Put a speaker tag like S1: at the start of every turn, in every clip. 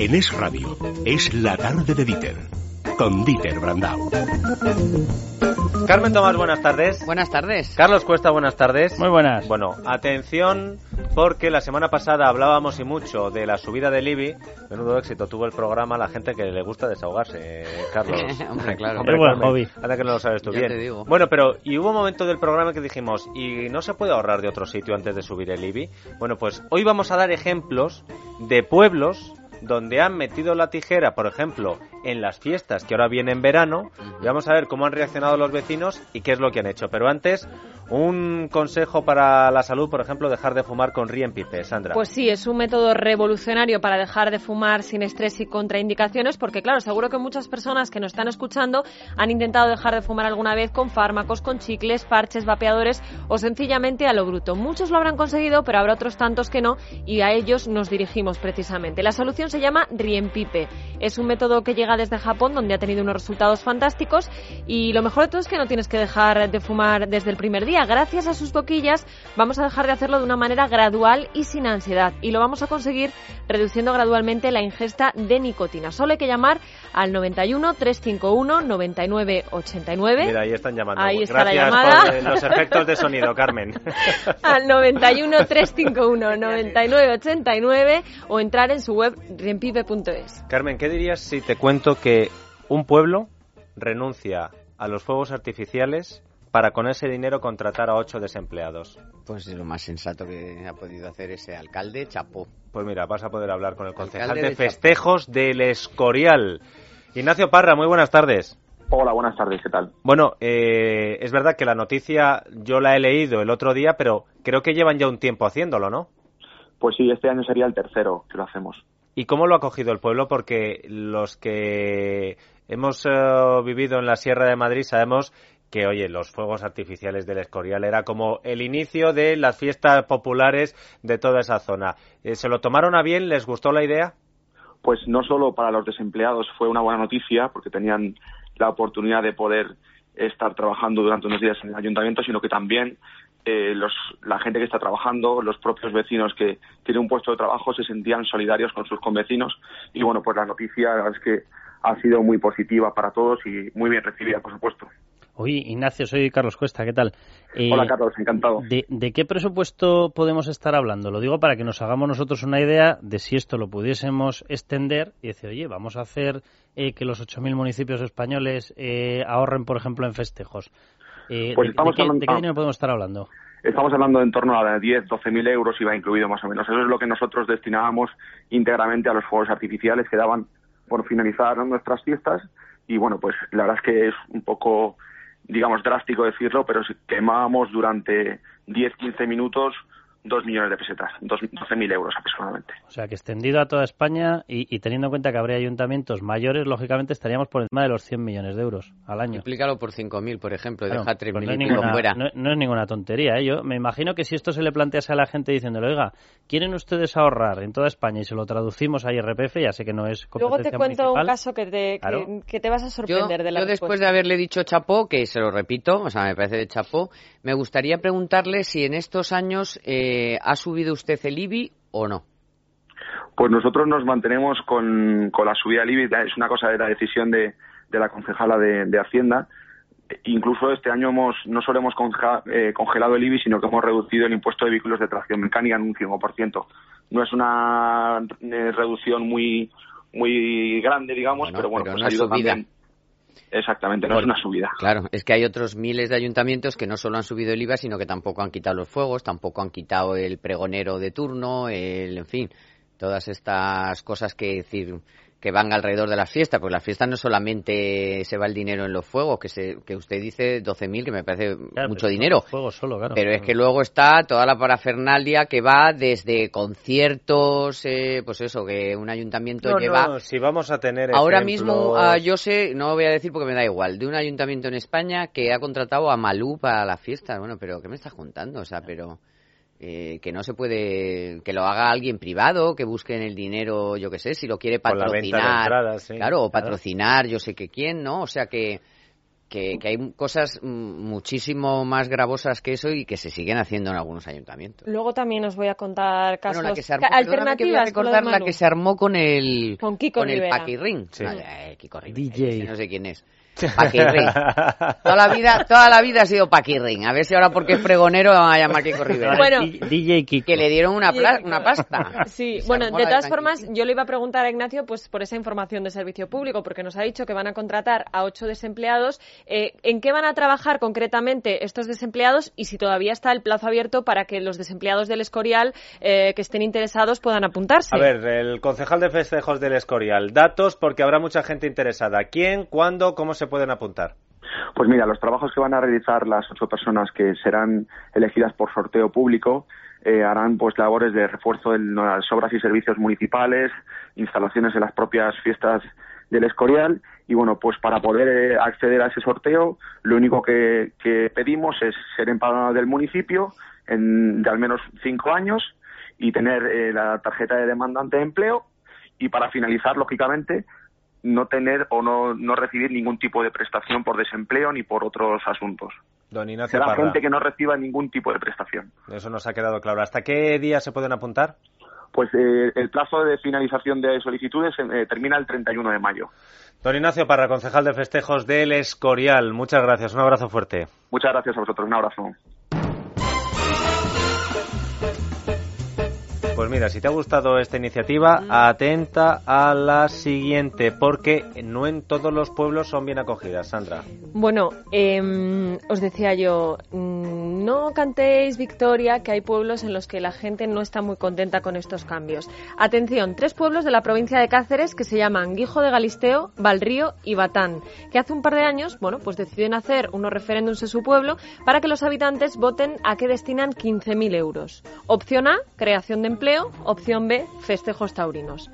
S1: En Es Radio, es la tarde de Dieter, con Dieter Brandau.
S2: Carmen Tomás, buenas tardes.
S3: Buenas tardes.
S2: Carlos Cuesta, buenas tardes.
S4: Muy buenas.
S2: Bueno, atención, porque la semana pasada hablábamos y mucho de la subida del IBI. Menudo éxito tuvo el programa la gente que le gusta desahogarse, eh, Carlos.
S3: Hombre, claro.
S4: Qué buen hobby.
S2: Anda que no lo sabes tú
S3: Ya
S2: bien.
S3: te digo.
S2: Bueno, pero y hubo un momento del programa que dijimos, ¿y no se puede ahorrar de otro sitio antes de subir el IBI? Bueno, pues hoy vamos a dar ejemplos de pueblos donde han metido la tijera, por ejemplo, en las fiestas que ahora vienen en verano, y vamos a ver cómo han reaccionado los vecinos y qué es lo que han hecho. Pero antes, un consejo para la salud, por ejemplo, dejar de fumar con Rien Pipe, Sandra.
S5: Pues sí, es un método revolucionario para dejar de fumar sin estrés y contraindicaciones, porque claro, seguro que muchas personas que nos están escuchando han intentado dejar de fumar alguna vez con fármacos, con chicles, parches, vapeadores o sencillamente a lo bruto. Muchos lo habrán conseguido, pero habrá otros tantos que no, y a ellos nos dirigimos precisamente. La solución se llama Rienpipe. Es un método que llega desde Japón, donde ha tenido unos resultados fantásticos, y lo mejor de todo es que no tienes que dejar de fumar desde el primer día. Gracias a sus boquillas vamos a dejar de hacerlo de una manera gradual y sin ansiedad, y lo vamos a conseguir reduciendo gradualmente la ingesta de nicotina. Solo hay que llamar al 91 351 99 89.
S2: Mira, ahí están llamando.
S5: Ahí está la
S2: Gracias
S5: llamada.
S2: por eh, los efectos de sonido, Carmen.
S5: al 91 351 99 89 o entrar en su web riempipe.es.
S2: Carmen, ¿qué dirías si te cuento que un pueblo renuncia a los fuegos artificiales para con ese dinero contratar a ocho desempleados?
S3: Pues es lo más sensato que ha podido hacer ese alcalde, chapó.
S2: Pues mira, vas a poder hablar con el concejal
S3: Alcalde
S2: de
S3: Chapo.
S2: festejos del Escorial. Ignacio Parra, muy buenas tardes.
S6: Hola, buenas tardes, ¿qué tal?
S2: Bueno, eh, es verdad que la noticia yo la he leído el otro día, pero creo que llevan ya un tiempo haciéndolo, ¿no?
S6: Pues sí, este año sería el tercero que lo hacemos.
S2: ¿Y cómo lo ha cogido el pueblo? Porque los que hemos eh, vivido en la Sierra de Madrid sabemos que, oye, los fuegos artificiales del Escorial era como el inicio de las fiestas populares de toda esa zona. Eh, ¿Se lo tomaron a bien? ¿Les gustó la idea?
S6: Pues no solo para los desempleados fue una buena noticia, porque tenían la oportunidad de poder estar trabajando durante unos días en el ayuntamiento, sino que también eh, los, la gente que está trabajando, los propios vecinos que tienen un puesto de trabajo, se sentían solidarios con sus convecinos. Y bueno, pues la noticia es que ha sido muy positiva para todos y muy bien recibida, por supuesto.
S4: Oye, Ignacio, soy Carlos Cuesta, ¿qué tal? Eh,
S6: Hola, Carlos, encantado.
S4: ¿de, de qué presupuesto podemos estar hablando? Lo digo para que nos hagamos nosotros una idea de si esto lo pudiésemos extender y decir, oye, vamos a hacer eh, que los 8.000 municipios españoles eh, ahorren, por ejemplo, en festejos. Eh,
S6: Pues
S4: de,
S6: estamos
S4: de qué,
S6: hablando-
S4: de qué dinero podemos estar hablando?
S6: Estamos hablando de en torno a 10, 12 mil euros y va incluido más o menos. Eso es lo que nosotros destinábamos íntegramente a los fuegos artificiales que daban por finalizar nuestras fiestas. Y bueno, pues la verdad es que es un poco, digamos, drástico decirlo, pero si quemábamos durante 10, 15 minutos 2 millones de pesetas, 12 mil euros aproximadamente.
S4: O sea, que extendido a toda España y, y teniendo en cuenta que habría ayuntamientos mayores, lógicamente estaríamos por encima de los 100 millones de euros al año.
S3: Multiplícalo por 5.000, por ejemplo,
S4: Claro,
S3: deja 3.000
S4: pues no,
S3: y
S4: ninguna,
S3: fuera.
S4: no- no es ninguna tontería. ¿eh? Yo me imagino que si esto se le plantease a la gente diciéndole, oiga, ¿quieren ustedes ahorrar en toda España y se lo traducimos a IRPF? Ya sé que no es
S5: Luego te cuento un caso que te, que,
S4: Claro.
S5: que te vas a
S3: Yo,
S5: sorprender de la
S3: yo después
S5: respuesta.
S3: de haberle dicho chapó, que se lo repito, o sea, me parece de chapó, me gustaría preguntarle si en estos años eh, ha subido usted el IBI o no.
S6: Pues nosotros nos mantenemos con, con la subida del IBI, es una cosa de la decisión de, de la concejala de, de Hacienda. Incluso este año hemos no solo hemos conja- eh, congelado el IBI, sino que hemos reducido el impuesto de vehículos de tracción mecánica en un 5%. No es una eh, reducción muy muy grande, digamos,
S3: Bueno,
S6: pero bueno,
S3: pero
S6: pues
S3: no subida.
S6: también. Exactamente, no es una subida.
S3: Claro, es que hay otros miles de ayuntamientos que no solo han subido el IVA, sino que tampoco han quitado los fuegos, tampoco han quitado el pregonero de turno, el, en fin, todas estas cosas que decir que van alrededor de las fiestas, porque las fiestas no solamente se va el dinero en los fuegos, que se, que usted dice 12.000, que me parece
S4: Claro,
S3: mucho dinero.
S4: solo, claro.
S3: Pero es que luego está toda la parafernalia que va desde conciertos, eh, pues eso, que un ayuntamiento
S2: No,
S3: lleva.
S2: no, si vamos a tener
S3: Ahora
S2: ejemplos-
S3: mismo, ah, yo sé, no voy a decir porque me da igual, de un ayuntamiento en España que ha contratado a Malú para las fiestas. Bueno, pero ¿qué me estás contando? O sea, pero eh, que no se puede, que lo haga alguien privado, que busquen el dinero, yo qué sé, si lo quiere
S2: Con la venta de
S3: patrocinar.
S2: entradas, sí.
S3: Claro, o
S2: Claro.
S3: patrocinar, yo sé que quién, ¿no? O sea que que, que hay cosas mm, muchísimo más gravosas que eso y que se siguen haciendo en algunos ayuntamientos.
S5: Luego también os voy a contar casos
S3: Bueno, la que se armó,
S5: ca-
S3: perdóname que voy a
S5: alternativas. con
S3: recordar la que se armó con el
S5: Con Kiko
S3: el
S5: Rivera.
S3: Paquirrín.
S2: Sí.
S3: No, eh, Kiko Rivera,
S4: DJ.
S3: ese no sé quién es. Paquirrín. toda la vida, toda la vida ha sido Paquirrín. A ver si ahora porque es pregonero van a llamar Kiko Rivera.
S5: Bueno.
S4: DJ Kiko.
S3: que le dieron una, pla- una pasta.
S5: Sí, bueno, de todas formas, yo le iba a preguntar a Ignacio pues por esa información de servicio público, porque nos ha dicho que van a contratar a ocho desempleados. Eh, ¿En qué van a trabajar concretamente estos desempleados y si todavía está el plazo abierto para que los desempleados del Escorial eh, que estén interesados puedan apuntarse?
S2: A ver, el concejal de festejos del Escorial, datos porque habrá mucha gente interesada. ¿Quién, cuándo, cómo se pueden apuntar?
S6: Pues mira, los trabajos que van a realizar las ocho personas que serán elegidas por sorteo público eh, harán pues labores de refuerzo en las obras y servicios municipales, instalaciones en las propias fiestas del Escorial y bueno, pues para poder eh, acceder a ese sorteo, lo único que, pedimos es ser empadronado del municipio en, de al menos cinco años y tener eh, la tarjeta de demandante de empleo y para finalizar, lógicamente, no tener o no, no recibir ningún tipo de prestación por desempleo ni por otros asuntos.
S2: Don Ignacio
S6: Será
S2: Parra.
S6: gente que no reciba ningún tipo de prestación.
S2: Eso nos ha quedado claro. ¿Hasta qué día se pueden apuntar?
S6: Pues eh, el plazo de finalización de solicitudes eh, termina el 31 de mayo.
S2: Don Ignacio Parra, concejal de festejos del Escorial. Muchas gracias. Un abrazo fuerte.
S6: Muchas gracias a vosotros. Un abrazo.
S2: Pues mira, si te ha gustado esta iniciativa, atenta a la siguiente, porque no en todos los pueblos son bien acogidas, Sandra.
S5: Bueno, em, os decía yo, mm, no cantéis victoria, que hay pueblos en los que la gente no está muy contenta con estos cambios. Atención, tres pueblos de la provincia de Cáceres que se llaman Guijo de Galisteo, Valrío y Batán, que hace un par de años, bueno, pues deciden hacer unos referéndums en su pueblo para que los habitantes voten a qué destinan 15.000 euros. Opción A, creación de empleo. Opción B, festejos taurinos.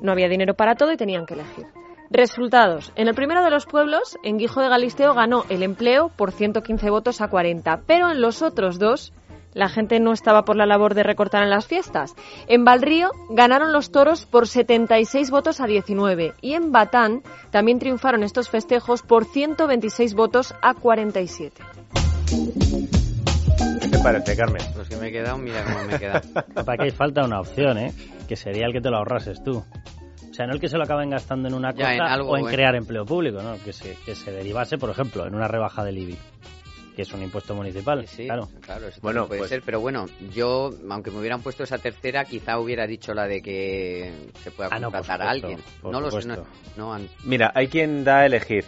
S5: No había dinero para todo y tenían que elegir. Resultados. En el primero de los pueblos, en Guijo de Galisteo ganó el empleo por 115 votos a 40, pero en los otros dos la gente no estaba por la labor de recortar en las fiestas. En Valrío ganaron los toros por 76 votos a 19 y en Batán también triunfaron estos festejos por 126 votos a 47.
S2: ¿Qué te parece, Carmen?
S3: Los que me he quedado, mira cómo me he quedado.
S4: Para que hay falta una opción, ¿eh? Que sería el que te lo ahorrases tú. O sea, no el que se lo acaben gastando en una
S3: Ya,
S4: cosa
S3: en algo,
S4: o en crear empleo público, ¿no? Que se, que se derivase, por ejemplo, en una rebaja del IBI, que es un impuesto municipal,
S3: Sí,
S4: claro.
S3: claro, eso
S2: Bueno,
S3: puede
S2: pues-
S3: ser, pero bueno, yo, aunque me hubieran puesto esa tercera, quizá hubiera dicho la de que se pueda
S4: Ah, no, por
S3: contratar a alguien. no lo sé, no,
S2: Mira, hay quien da a elegir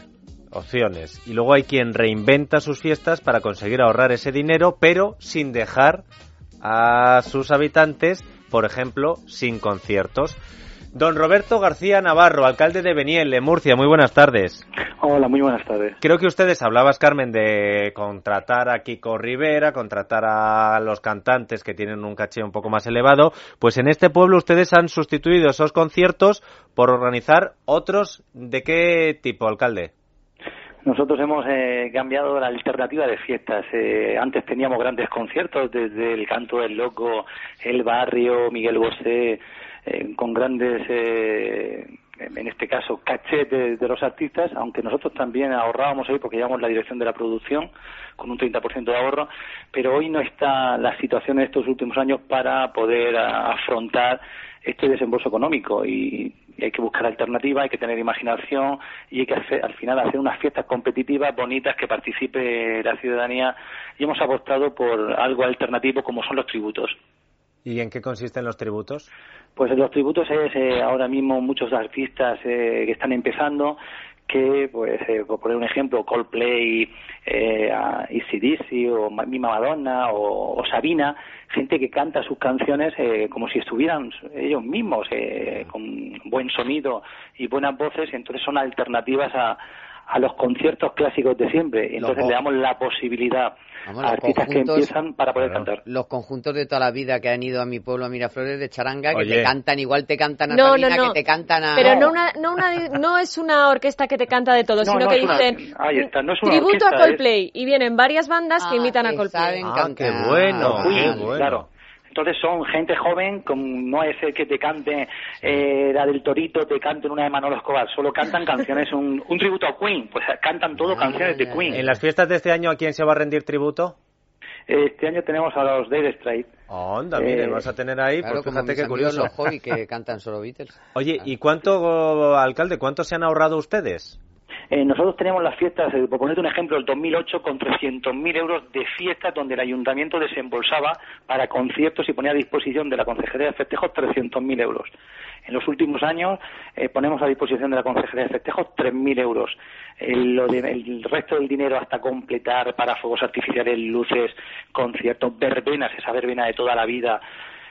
S2: opciones y luego hay quien reinventa sus fiestas para conseguir ahorrar ese dinero, pero sin dejar a sus habitantes, por ejemplo, sin conciertos. Don Roberto García Navarro, alcalde de Beniel, de Murcia, muy buenas tardes.
S7: Hola, muy buenas tardes.
S2: Creo que ustedes hablabas, Carmen, de contratar a Kiko Rivera, contratar a los cantantes que tienen un caché un poco más elevado. Pues en este pueblo ustedes han sustituido esos conciertos por organizar otros. ¿De qué tipo, alcalde?
S7: Nosotros hemos eh, cambiado la alternativa de fiestas. Eh, antes teníamos grandes conciertos, desde el Canto del Loco, El Barrio, Miguel Bosé, eh, con grandes, eh, en este caso, cachets de, los artistas, aunque nosotros también ahorrábamos hoy porque llevamos la dirección de la producción con un 30% de ahorro, pero hoy no está la situación en estos últimos años para poder afrontar este desembolso económico y, y hay que buscar alternativas, hay que tener imaginación y hay que hacer, al final hacer unas fiestas competitivas, bonitas, que participe la ciudadanía y hemos apostado por algo alternativo como son los tributos.
S2: ¿Y en qué consisten los tributos?
S7: Pues los tributos es eh, ahora mismo muchos artistas eh, que están empezando que, pues, eh, por poner un ejemplo, Coldplay, eh, o Ma- misma Madonna o, o Sabina, gente que canta sus canciones eh, como si estuvieran ellos mismos, eh, con buen sonido y buenas voces, entonces son alternativas a, a los conciertos clásicos de siempre. Entonces
S3: Los-
S7: le damos la posibilidad
S3: Vamos,
S7: a
S3: los
S7: artistas que
S3: conjuntos-
S7: empiezan para poder
S2: Claro.
S7: cantar.
S3: los conjuntos de toda la vida que han ido a mi pueblo, a Miraflores, de charanga, que te cantan, igual te cantan a
S5: No,
S3: Sabina,
S5: no, no.
S3: que te cantan a...
S5: Pero no, una, no, una, no es una orquesta que te canta de todo,
S7: No,
S5: sino
S7: no
S5: que
S7: una-
S5: dicen
S7: ahí está, no es una
S5: tributo
S7: orquesta,
S5: a Coldplay y vienen varias bandas que
S3: Ah,
S5: imitan a Coldplay.
S2: Ah, qué bueno, qué bueno.
S7: claro. Entonces son gente joven, con, no es el que te cante eh, la del Torito, te canten una de Manolo Escobar, solo cantan canciones, un, un tributo a Queen, pues cantan todo
S3: Ah,
S7: canciones de
S3: ya,
S7: Queen.
S2: ¿En las fiestas de este año a quién se va a rendir tributo?
S7: Este año tenemos a los Dire Straits.
S2: Onda, mire,
S7: Eh,
S2: vas a tener ahí,
S3: Claro,
S2: pues fíjate qué curioso.
S3: los hobby que cantan solo Beatles.
S2: Oye, ¿y cuánto, alcalde, cuánto se han ahorrado ustedes?
S7: Eh, nosotros tenemos las fiestas, eh, por ponerte un ejemplo, el 2008 con 300.000 euros de fiestas donde el ayuntamiento desembolsaba para conciertos y ponía a disposición de la Consejería de Festejos 300.000 euros. En los últimos años eh, ponemos a disposición de la Consejería de Festejos 3.000 euros. El, lo de- el resto del dinero hasta completar para fuegos artificiales, luces, conciertos, verbenas, esa verbena de toda la vida,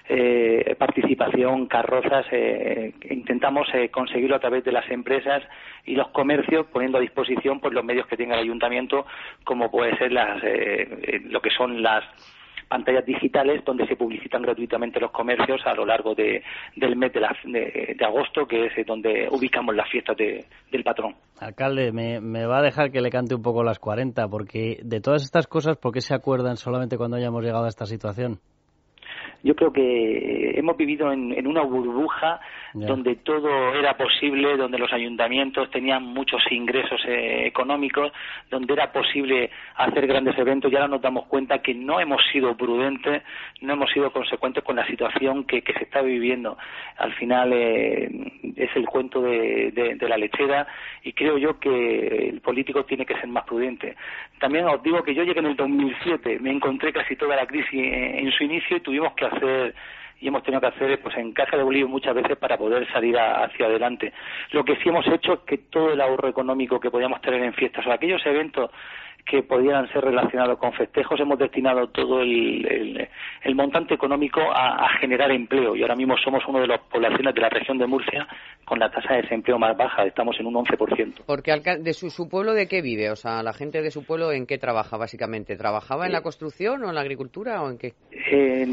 S7: eh, participación, carrozas, eh, intentamos eh, conseguirlo a través de las empresas y los comercios poniendo a disposición pues los medios que tenga el ayuntamiento como puede ser las eh, eh, lo que son las pantallas digitales donde se publicitan gratuitamente los comercios a lo largo de, del mes de, la- de- agosto que es eh, donde ubicamos las fiestas de- del patrón.
S4: Alcalde, me, me va a dejar que le cante un poco las 40, porque de todas estas cosas, ¿por qué se acuerdan solamente cuando hayamos llegado a esta situación?
S7: Yo creo que hemos vivido en, en una burbuja donde todo era posible, donde los ayuntamientos tenían muchos ingresos eh, económicos, donde era posible hacer grandes eventos y ahora nos damos cuenta que no hemos sido prudentes, no hemos sido consecuentes con la situación que, que se está viviendo. Al final eh, es el cuento de, de- de la lechera y creo yo que el político tiene que ser más prudente. También os digo que yo llegué en el 2007, me encontré casi toda la crisis en, en su inicio y tuvimos que hacer y hemos tenido que hacer pues en caja de bolillo muchas veces para poder salir a- hacia adelante. Lo que sí hemos hecho es que todo el ahorro económico que podíamos tener en fiestas o aquellos eventos que podían ser relacionados con festejos, hemos destinado todo el, el- el montante económico a, a generar empleo. Y ahora mismo somos una de las poblaciones de la región de Murcia con la tasa de desempleo más baja, estamos en un 11%.
S3: Porque de su, su pueblo de qué vive, o sea, la gente de su pueblo en qué trabaja básicamente, ¿trabajaba en la construcción o en la agricultura o en qué?
S7: Eh,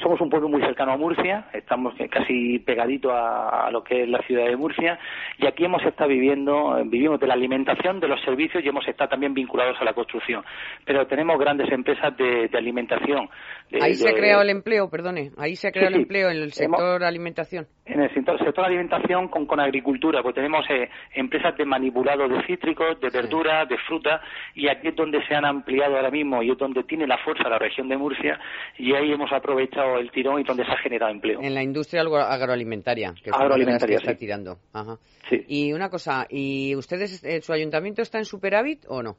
S7: somos un pueblo muy cercano a Murcia, estamos casi pegadito a, a lo que es la ciudad de Murcia. Y aquí hemos estado viviendo, eh, vivimos de la alimentación, de los servicios y hemos estado también vinculados a la construcción. Pero tenemos grandes empresas de, de alimentación. de-
S3: Ahí se ha creado el empleo, perdone, ahí se ha creado
S7: Sí,
S3: el empleo en el
S7: Hemos-
S3: sector alimentación.
S7: En el sector, sector alimentación con, con agricultura, pues tenemos eh, empresas de manipulado de cítricos, de verduras, de fruta, y aquí es donde se han ampliado ahora mismo y es donde tiene la fuerza la región de Murcia, y ahí hemos aprovechado el tirón y donde se ha generado empleo.
S3: En la industria agro- agroalimentaria, que
S7: Agroalimentaria,
S3: que está
S7: sí.
S3: tirando. Ajá.
S7: Sí.
S3: Y una cosa, ¿y ustedes, eh, su ayuntamiento está en superávit o no?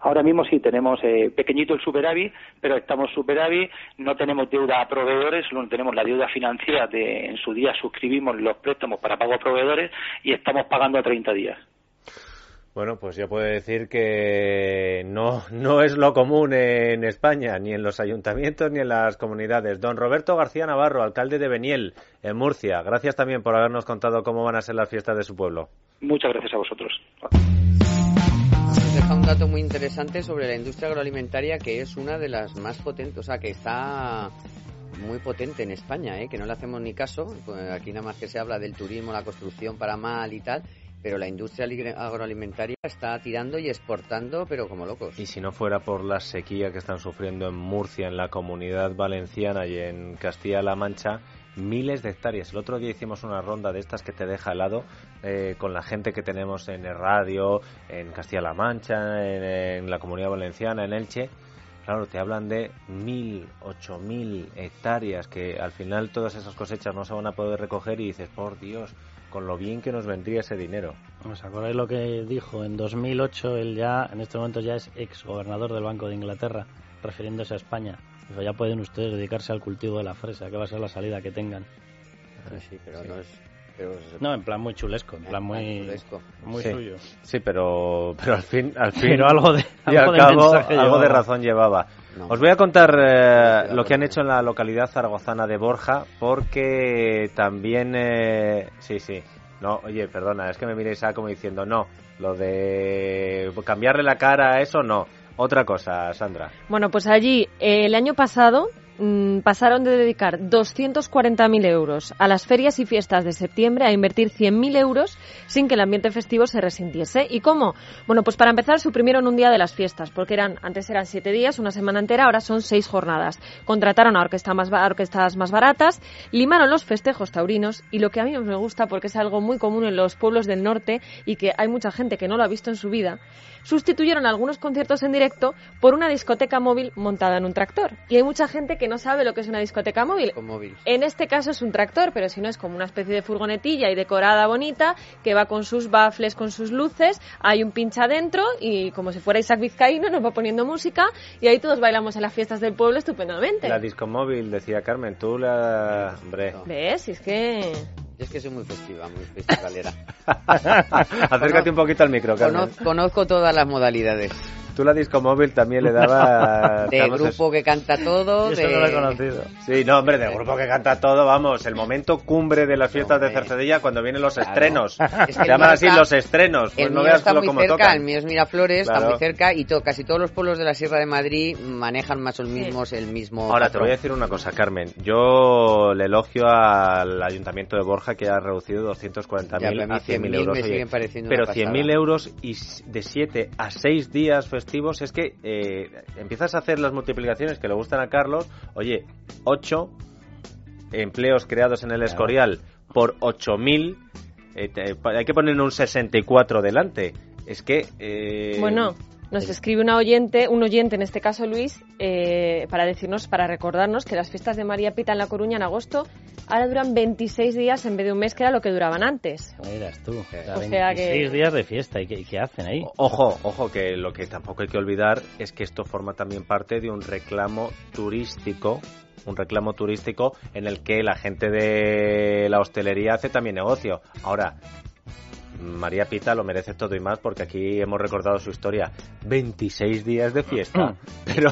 S7: Ahora mismo sí tenemos eh, pequeñito el superávit, pero estamos superávit, no tenemos deuda a proveedores, solo tenemos la deuda financiera de en su día suscribimos los préstamos para pago a proveedores y estamos pagando a 30 días.
S2: Bueno, pues ya puedo decir que no, no es lo común en España, ni en los ayuntamientos ni en las comunidades. Don Roberto García Navarro, alcalde de Beniel, en Murcia, gracias también por habernos contado cómo van a ser las fiestas de su pueblo.
S7: Muchas gracias a vosotros.
S3: Nos deja un dato muy interesante sobre la industria agroalimentaria que es una de las más potentes, o sea, que está muy potente en España, ¿eh? que no le hacemos ni caso. Pues aquí nada más que se habla del turismo, la construcción para mal y tal, pero la industria agroalimentaria está tirando y exportando, pero como locos.
S2: Y si no fuera por la sequía que están sufriendo en Murcia, en la comunidad valenciana y en Castilla-La Mancha, miles de hectáreas. El otro día hicimos una ronda de estas que te deja helado eh, con la gente que tenemos en el radio, en Castilla-La Mancha, en, en la comunidad valenciana, en Elche. Claro, te hablan de mil, ocho mil hectáreas que al final todas esas cosechas no se van a poder recoger y dices, por Dios, con lo bien que nos vendría ese dinero.
S4: ¿Os acordáis lo que dijo en 2008? Él ya, en este momento ya es ex gobernador del Banco de Inglaterra, refiriéndose a España. Dijo, ya pueden ustedes dedicarse al cultivo de la fresa, que va a ser la salida que tengan.
S3: Sí, sí, pero no es... pero es-
S4: No, en plan muy chulesco, en plan muy,
S3: chulesco.
S4: muy
S2: Sí.
S4: suyo.
S2: Sí, pero, pero al fin, al fin,
S4: Pero algo de,
S2: y al
S4: algo de
S2: cabo, algo de razón llevaba.
S3: No.
S2: Os voy a contar eh, lo que han hecho en la localidad zaragozana de Borja, porque también, eh, sí, sí, no, oye, perdona, es que me miréis a como diciendo, no, lo de cambiarle la cara a eso, no, otra cosa, Sandra.
S5: Bueno, pues allí eh, el año pasado mm, pasaron de dedicar 240.000 euros a las ferias y fiestas de septiembre a invertir 100.000 euros sin que el ambiente festivo se resintiese. ¿Y cómo? Bueno, pues para empezar suprimieron un día de las fiestas, porque eran antes eran siete días, una semana entera, ahora son seis jornadas. Contrataron a, más, a orquestas más baratas, limaron los festejos taurinos y lo que a mí me gusta, porque es algo muy común en los pueblos del norte y que hay mucha gente que no lo ha visto en su vida, sustituyeron algunos conciertos en directo por una discoteca móvil montada en un tractor. Y hay mucha gente que no sabe lo que es una discoteca móvil.
S3: móvil.
S5: En este caso es un tractor, pero si no es como una especie de furgonetilla y decorada bonita que va con sus bafles, con sus luces, hay un pincha adentro y como si fuera Isaac Vizcaíno nos va poniendo música y ahí todos bailamos en las fiestas del pueblo estupendamente.
S2: La disco móvil, decía Carmen, tú la... Hombre.
S5: ¿Ves? es que...
S3: Yo es que soy muy festiva, muy festivalera.
S2: Acércate un poquito al micro, Carmen.
S3: Conozco, conozco todas las modalidades.
S2: Tú la disco móvil también le daba...
S3: de grupo que canta todo,
S4: Eso
S3: de...
S4: no lo he conocido.
S2: Sí, no, hombre, de grupo que canta todo, vamos, el momento cumbre de las fiestas de. Cercedilla cuando vienen los
S3: Claro.
S2: estrenos.
S3: Es
S2: Se
S3: que el
S2: llaman así
S3: está-
S2: los estrenos. Pues
S3: el
S2: no
S3: mío
S2: veas
S3: está muy
S2: cómo
S3: cerca,
S2: tocan.
S3: el mío es Miraflores, está
S2: Claro.
S3: muy cerca y to- casi todos los pueblos de la Sierra de Madrid manejan más o menos el mismo
S2: Ahora, te voy a decir una cosa, Carmen. Yo le elogio al Ayuntamiento de Borja que ha reducido 240.000
S3: Ya, pero a mí
S2: a 100.000
S3: 100.000
S2: euros.
S3: me
S2: Oye,
S3: siguen pareciendo
S2: pero
S3: una pasada.
S2: 100.000 euros y de 7 a 6 días festivos es que eh, empiezas a hacer las multiplicaciones que le gustan a Carlos. Oye, 8 empleos creados en el Escorial por 8.000. eh, te- hay que poner un 64 delante. Es que... eh,
S5: Bueno, nos escribe una oyente, un oyente, en este caso Luis, eh, para decirnos, para recordarnos que las fiestas de María Pita en La Coruña en agosto ahora duran 26 días en vez de un mes que era lo que duraban antes.
S4: Miras tú. O sea,
S5: O sea que-
S4: 26 días de fiesta. ¿Y qué, y qué hacen ahí?
S2: Ojo, ojo, que lo que tampoco hay que olvidar es que esto forma también parte de un reclamo turístico, un reclamo turístico en el que la gente de la hostelería hace también negocio. Ahora, María Pita lo merece todo y más porque aquí hemos recordado su historia. 26 días de fiesta. Pero,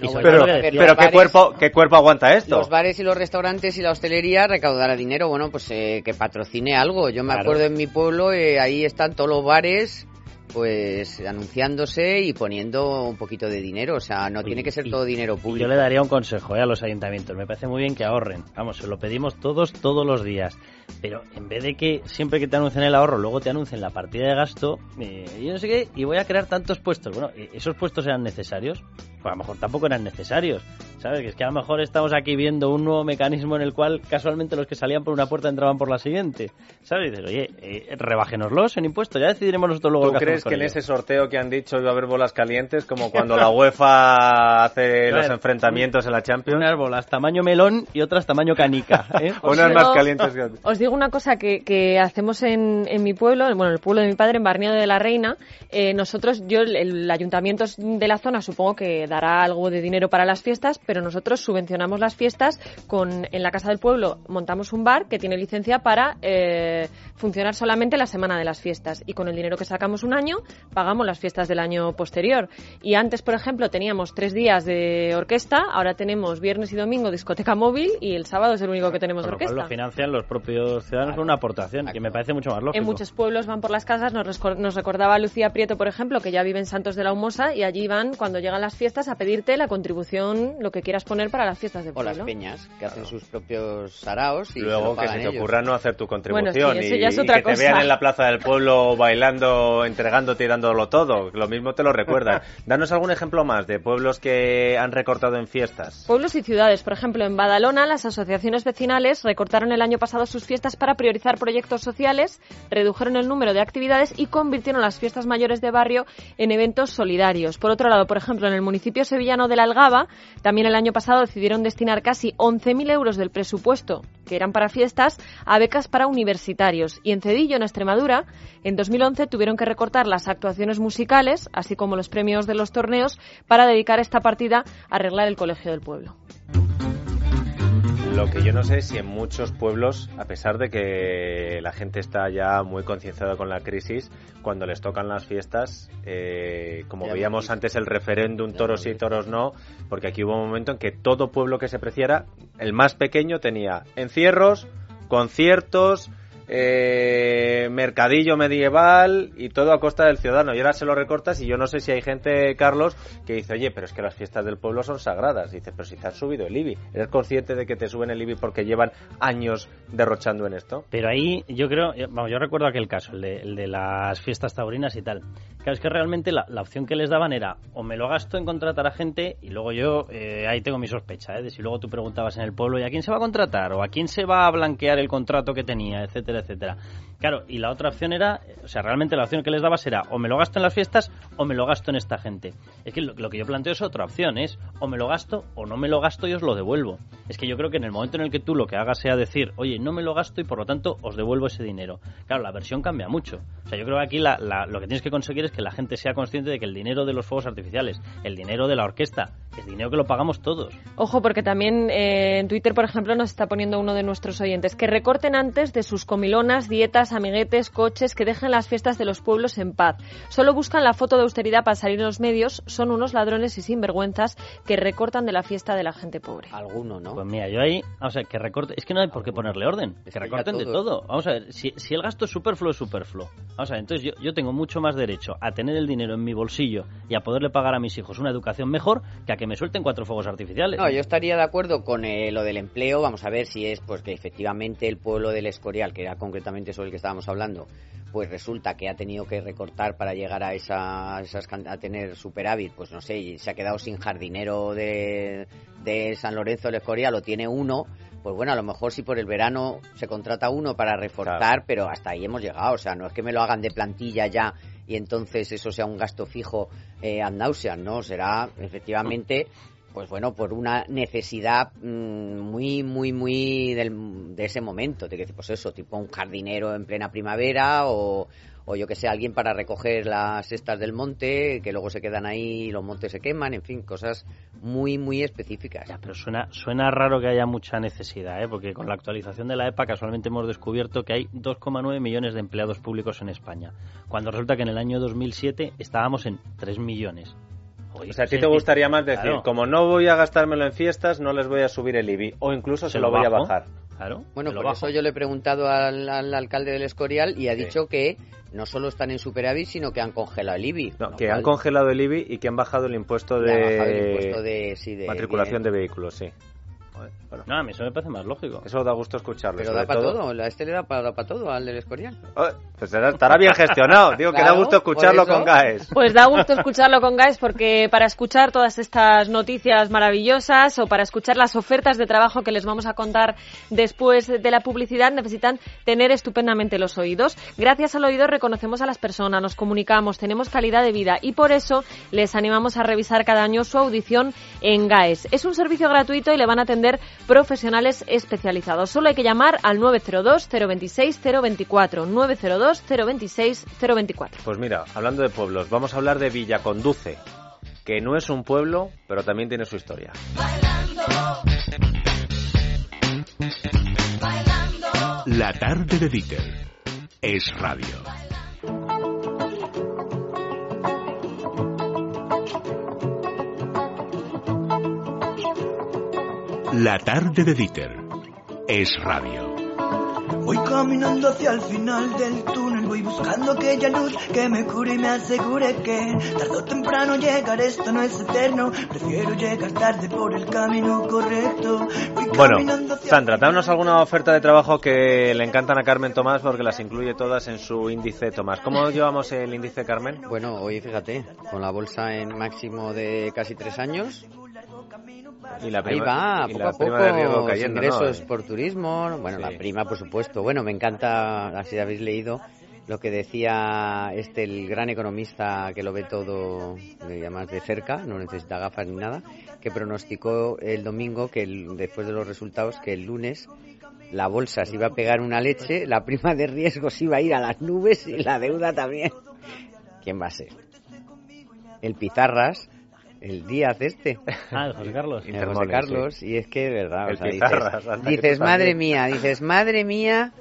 S4: Y sobre
S2: pero,
S4: que
S2: pero
S3: los
S2: ¿qué, cuerpo, ¿qué cuerpo aguanta esto?
S3: Los bares y los restaurantes y la hostelería recaudará dinero, bueno, pues eh, que patrocine algo. Yo me
S4: Claro.
S3: acuerdo en mi pueblo, eh, ahí están todos los bares, pues anunciándose y poniendo un poquito de dinero. O sea, no
S4: Y-
S3: tiene que ser
S4: y-
S3: todo dinero público.
S4: yo le daría un consejo eh, a los ayuntamientos. Me parece muy bien que ahorren. Vamos, se lo pedimos todos, todos los días. Pero en vez de que siempre que te anuncien el ahorro, luego te anuncien la partida de gasto, eh, yo no sé qué, y voy a crear tantos puestos. Bueno, eh, ¿esos puestos eran necesarios? Pues a lo mejor tampoco eran necesarios. ¿Sabes? Que es que a lo mejor estamos aquí viendo un nuevo mecanismo en el cual casualmente los que salían por una puerta entraban por la siguiente. ¿Sabes? Y dices, oye, eh, rebájenoslos en impuestos, ya decidiremos nosotros luego
S2: ¿Tú
S4: qué
S2: crees que en
S4: ello.
S2: ese sorteo que han dicho iba a haber bolas calientes como cuando la UEFA hace los enfrentamientos en la Champions?
S4: Unas bolas tamaño melón y otras tamaño canica. ¿eh?
S2: Unas más
S5: digo-
S2: calientes que otras.
S5: Os digo una cosa que, que hacemos en, en mi pueblo, bueno, el pueblo de mi padre, en Barneo de la Reina. Eh, nosotros, yo, el, el ayuntamiento de la zona supongo que dará algo de dinero para las fiestas, pero nosotros subvencionamos las fiestas con, en la casa del pueblo montamos un bar que tiene licencia para eh, funcionar solamente la semana de las fiestas y con el dinero que sacamos un año pagamos las fiestas del año posterior. Y antes, por ejemplo, teníamos tres días de orquesta, ahora tenemos viernes y domingo discoteca móvil y el sábado es el único que tenemos orquesta.
S4: lo financian los propios ciudadanos con una aportación, que me parece mucho más lógico.
S5: En muchos pueblos van por las casas, nos, recordaba Lucía Prieto, por ejemplo, que ya vive en Santos de la Humosa y allí van cuando llegan las fiestas a pedirte la contribución, lo que quieras poner para las fiestas del
S3: O las
S5: pueblo.
S3: peñas, que hacen sus propios saraos y se
S2: Luego
S3: lo
S2: que se te
S3: ellos.
S2: ocurra no hacer tu contribución
S5: Bueno, sí,
S2: y,
S5: ya es
S2: y
S5: otra
S2: que te
S5: cosa.
S2: vean en la plaza del pueblo bailando, entregándote y dándolo todo. Lo mismo te lo recuerdan. Danos algún ejemplo más de pueblos que han recortado en fiestas.
S5: Pueblos y ciudades, por ejemplo, en Badalona, las asociaciones vecinales recortaron el año pasado sus fiestas para priorizar proyectos sociales, redujeron el número de actividades y convirtieron las fiestas mayores de barrio en eventos solidarios. Por otro lado, por ejemplo, en el municipio sevillano de La Algaba, también el año pasado decidieron destinar casi 11.000 euros del presupuesto, que eran para fiestas, a becas para universitarios. Y en Cedillo, en Extremadura, en 2011 tuvieron que recortar las actuaciones musicales, así como los premios de los torneos, para dedicar esta partida a arreglar el colegio del pueblo.
S2: Lo que yo no sé es si en muchos pueblos, a pesar de que la gente está ya muy concienciada con la crisis, cuando les tocan las fiestas, eh, como
S3: Ya
S2: veíamos antes el referéndum, toros sí, toros no, porque aquí hubo un momento en que todo pueblo que se preciara, el más pequeño tenía encierros, conciertos, eh, mercadillo medieval y todo a costa del ciudadano. Y ahora se lo recortas y yo no sé si hay gente, Carlos, que dice, oye, pero es que las fiestas del pueblo son sagradas. Dice, pero si te has subido el IBI, ¿eres consciente de que te suben el IBI porque llevan años derrochando en esto?
S4: Pero ahí yo creo, vamos, yo recuerdo aquel caso, el de, el de las fiestas taurinas y tal. Claro, es que realmente la, la, opción que les daban era o me lo gasto en contratar a gente y luego yo eh, ahí tengo mi sospecha, ¿eh? de si luego tú preguntabas en el pueblo, ¿y a quién se va a contratar? ¿O a quién se va a blanquear el contrato que tenía? Etcétera, etcétera. Claro, y la otra opción era, o sea, realmente la opción que les dabas era o me lo gasto en las fiestas o me lo gasto en esta gente. Es que lo, que yo planteo es otra opción, es o me lo gasto o no me lo gasto y os lo devuelvo. Es que yo creo que en el momento en el que tú lo que hagas sea decir, oye, no me lo gasto y por lo tanto os devuelvo ese dinero. Claro, la versión cambia mucho. O sea, yo creo que aquí la, lo que tienes que conseguir es que la gente sea consciente de que el dinero de los fuegos artificiales, el dinero de la orquesta, es dinero que lo pagamos todos.
S5: Ojo, porque también eh, en Twitter, por ejemplo, nos está poniendo uno de nuestros oyentes que recorten antes de sus comilonas, dietas, amiguetes, coches, que dejen las fiestas de los pueblos en paz. Solo buscan la foto de austeridad para salir en los medios, son unos ladrones y sinvergüenzas que recortan de la fiesta de la gente pobre.
S3: Alguno, ¿no?
S4: Pues mira, yo ahí, vamos a ver, que recorte, es que no hay por qué ponerle orden, es que recorten de todo. Vamos a ver, si, si el gasto es superfluo, es superfluo. Vamos a ver, entonces yo, yo tengo mucho más derecho a tener el dinero en mi bolsillo y a poderle pagar a mis hijos una educación mejor que a que me suelten cuatro fuegos artificiales.
S3: No, yo estaría de acuerdo con eh, lo del empleo. Vamos a ver si es pues que efectivamente el pueblo del Escorial, que era concretamente sobre el que estábamos hablando, pues resulta que ha tenido que recortar para llegar a esa, esas, a tener superávit, pues no sé, y se ha quedado sin jardinero de, de San Lorenzo del Escorial o tiene uno, pues bueno, a lo mejor si por el verano se contrata uno para reforzar, claro. pero hasta ahí hemos llegado, o sea, no es que me lo hagan de plantilla ya y entonces eso sea un gasto fijo eh, ad nauseam, ¿no? Será efectivamente pues bueno, por una necesidad mmm, muy, muy, muy del, de ese momento, de que, pues eso, tipo un jardinero en plena primavera o, o yo que sé, alguien para recoger las cestas del monte, que luego se quedan ahí y los montes se queman, en fin, cosas muy, muy específicas.
S4: Pero suena, suena raro que haya mucha necesidad, ¿eh? porque con la actualización de la EPA casualmente hemos descubierto que hay 2,9 millones de empleados públicos en España, cuando resulta que en el año 2007 estábamos en 3 millones.
S2: Oye, o sea, a ti te gustaría más decir, claro. como no voy a gastármelo en fiestas, no les voy a subir el IBI, o incluso se, se lo, voy bajo. a bajar.
S4: Claro,
S3: bueno, por bajo. eso yo le he preguntado al, al, alcalde del Escorial y ha sí. dicho que no solo están en superávit, sino que han congelado el IBI.
S2: No, que cual... han congelado el IBI y que han bajado el impuesto de,
S3: el impuesto de, sí, de
S2: matriculación de... de vehículos, sí.
S4: Bueno. No, a mí eso me parece más lógico.
S2: Eso da gusto escucharlo.
S3: Pero da para todo. todo. A este le da para, pa todo, al del Escorial.
S2: Oh, pues estará bien gestionado. Digo claro, que da gusto escucharlo con Gaes.
S5: Pues da gusto escucharlo con Gaes porque para escuchar todas estas noticias maravillosas o para escuchar las ofertas de trabajo que les vamos a contar después de la publicidad necesitan tener estupendamente los oídos. Gracias al oído reconocemos a las personas, nos comunicamos, tenemos calidad de vida y por eso les animamos a revisar cada año su audición en Gaes. Es un servicio gratuito y le van a atender profesionales especializados. Solo hay que llamar al 902 026 024 902 026 024.
S2: Pues mira, hablando de pueblos, vamos a hablar de Villaconduce, que no es un pueblo, pero también tiene su historia.
S1: La tarde de Dieter es radio. La tarde de Dieter es radio.
S8: Voy caminando hacia el final del túnel, voy buscando aquella luz que me cure y me asegure que tarde o temprano llegar, esto no es eterno, prefiero llegar tarde por el camino correcto. Voy
S2: bueno, Sandra, danos alguna oferta de trabajo que le encantan a Carmen Tomás porque las incluye todas en su índice Tomás. ¿Cómo llevamos el índice Carmen?
S3: Bueno, hoy fíjate, con la bolsa en máximo de casi tres años,
S2: y la prima,
S3: Ahí va, poco a poco, cayendo, ingresos ¿no? por turismo, bueno, sí. la prima, por supuesto. Bueno, me encanta, si habéis leído, lo que decía este, el gran economista que lo ve todo, más de cerca, no necesita gafas ni nada, que pronosticó el domingo, que el, después de los resultados, que el lunes la bolsa se iba a pegar una leche, la prima de riesgo se iba a ir a las nubes y la deuda también. ¿Quién va a ser? El Pizarras, el Díaz este.
S4: Ah, el José Carlos.
S3: El José Carlos,
S2: sí.
S3: y es que de verdad, o sea, dices, dices madre mía, dices, madre mía,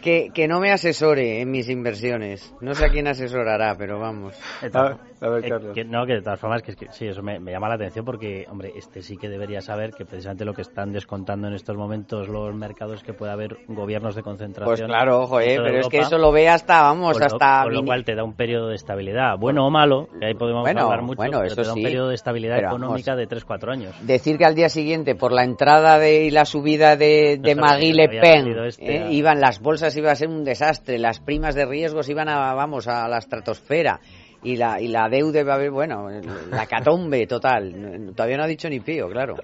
S3: que, que no me asesore en mis inversiones. No sé a quién asesorará, pero vamos.
S2: A ver,
S4: Eh, que, no, que de todas formas, que, que sí, eso me, me llama la atención porque, hombre, este sí que debería saber que precisamente lo que están descontando en estos momentos los mercados que puede haber gobiernos de concentración.
S3: Pues claro, ojo, eh, pero es que eso lo ve hasta, vamos,
S4: lo-
S3: hasta...
S4: Con lo cual te da un periodo de estabilidad, bueno o malo, que ahí podemos
S3: Bueno,
S4: hablar mucho,
S3: bueno,
S4: pero
S3: eso
S4: te da un
S3: sí,
S4: periodo de estabilidad
S3: pero vamos.
S4: económica de 3-4 años.
S3: Decir que al día siguiente, por la entrada de, y la subida de, de
S4: No
S3: Magui Le Pen,
S4: este
S3: eh,
S4: a-
S3: iban, las bolsas iban a ser un desastre, las primas de riesgos iban a, vamos, a la estratosfera. Y la, y la deuda iba a haber, bueno, la catombe total. Todavía no ha dicho ni pío, claro.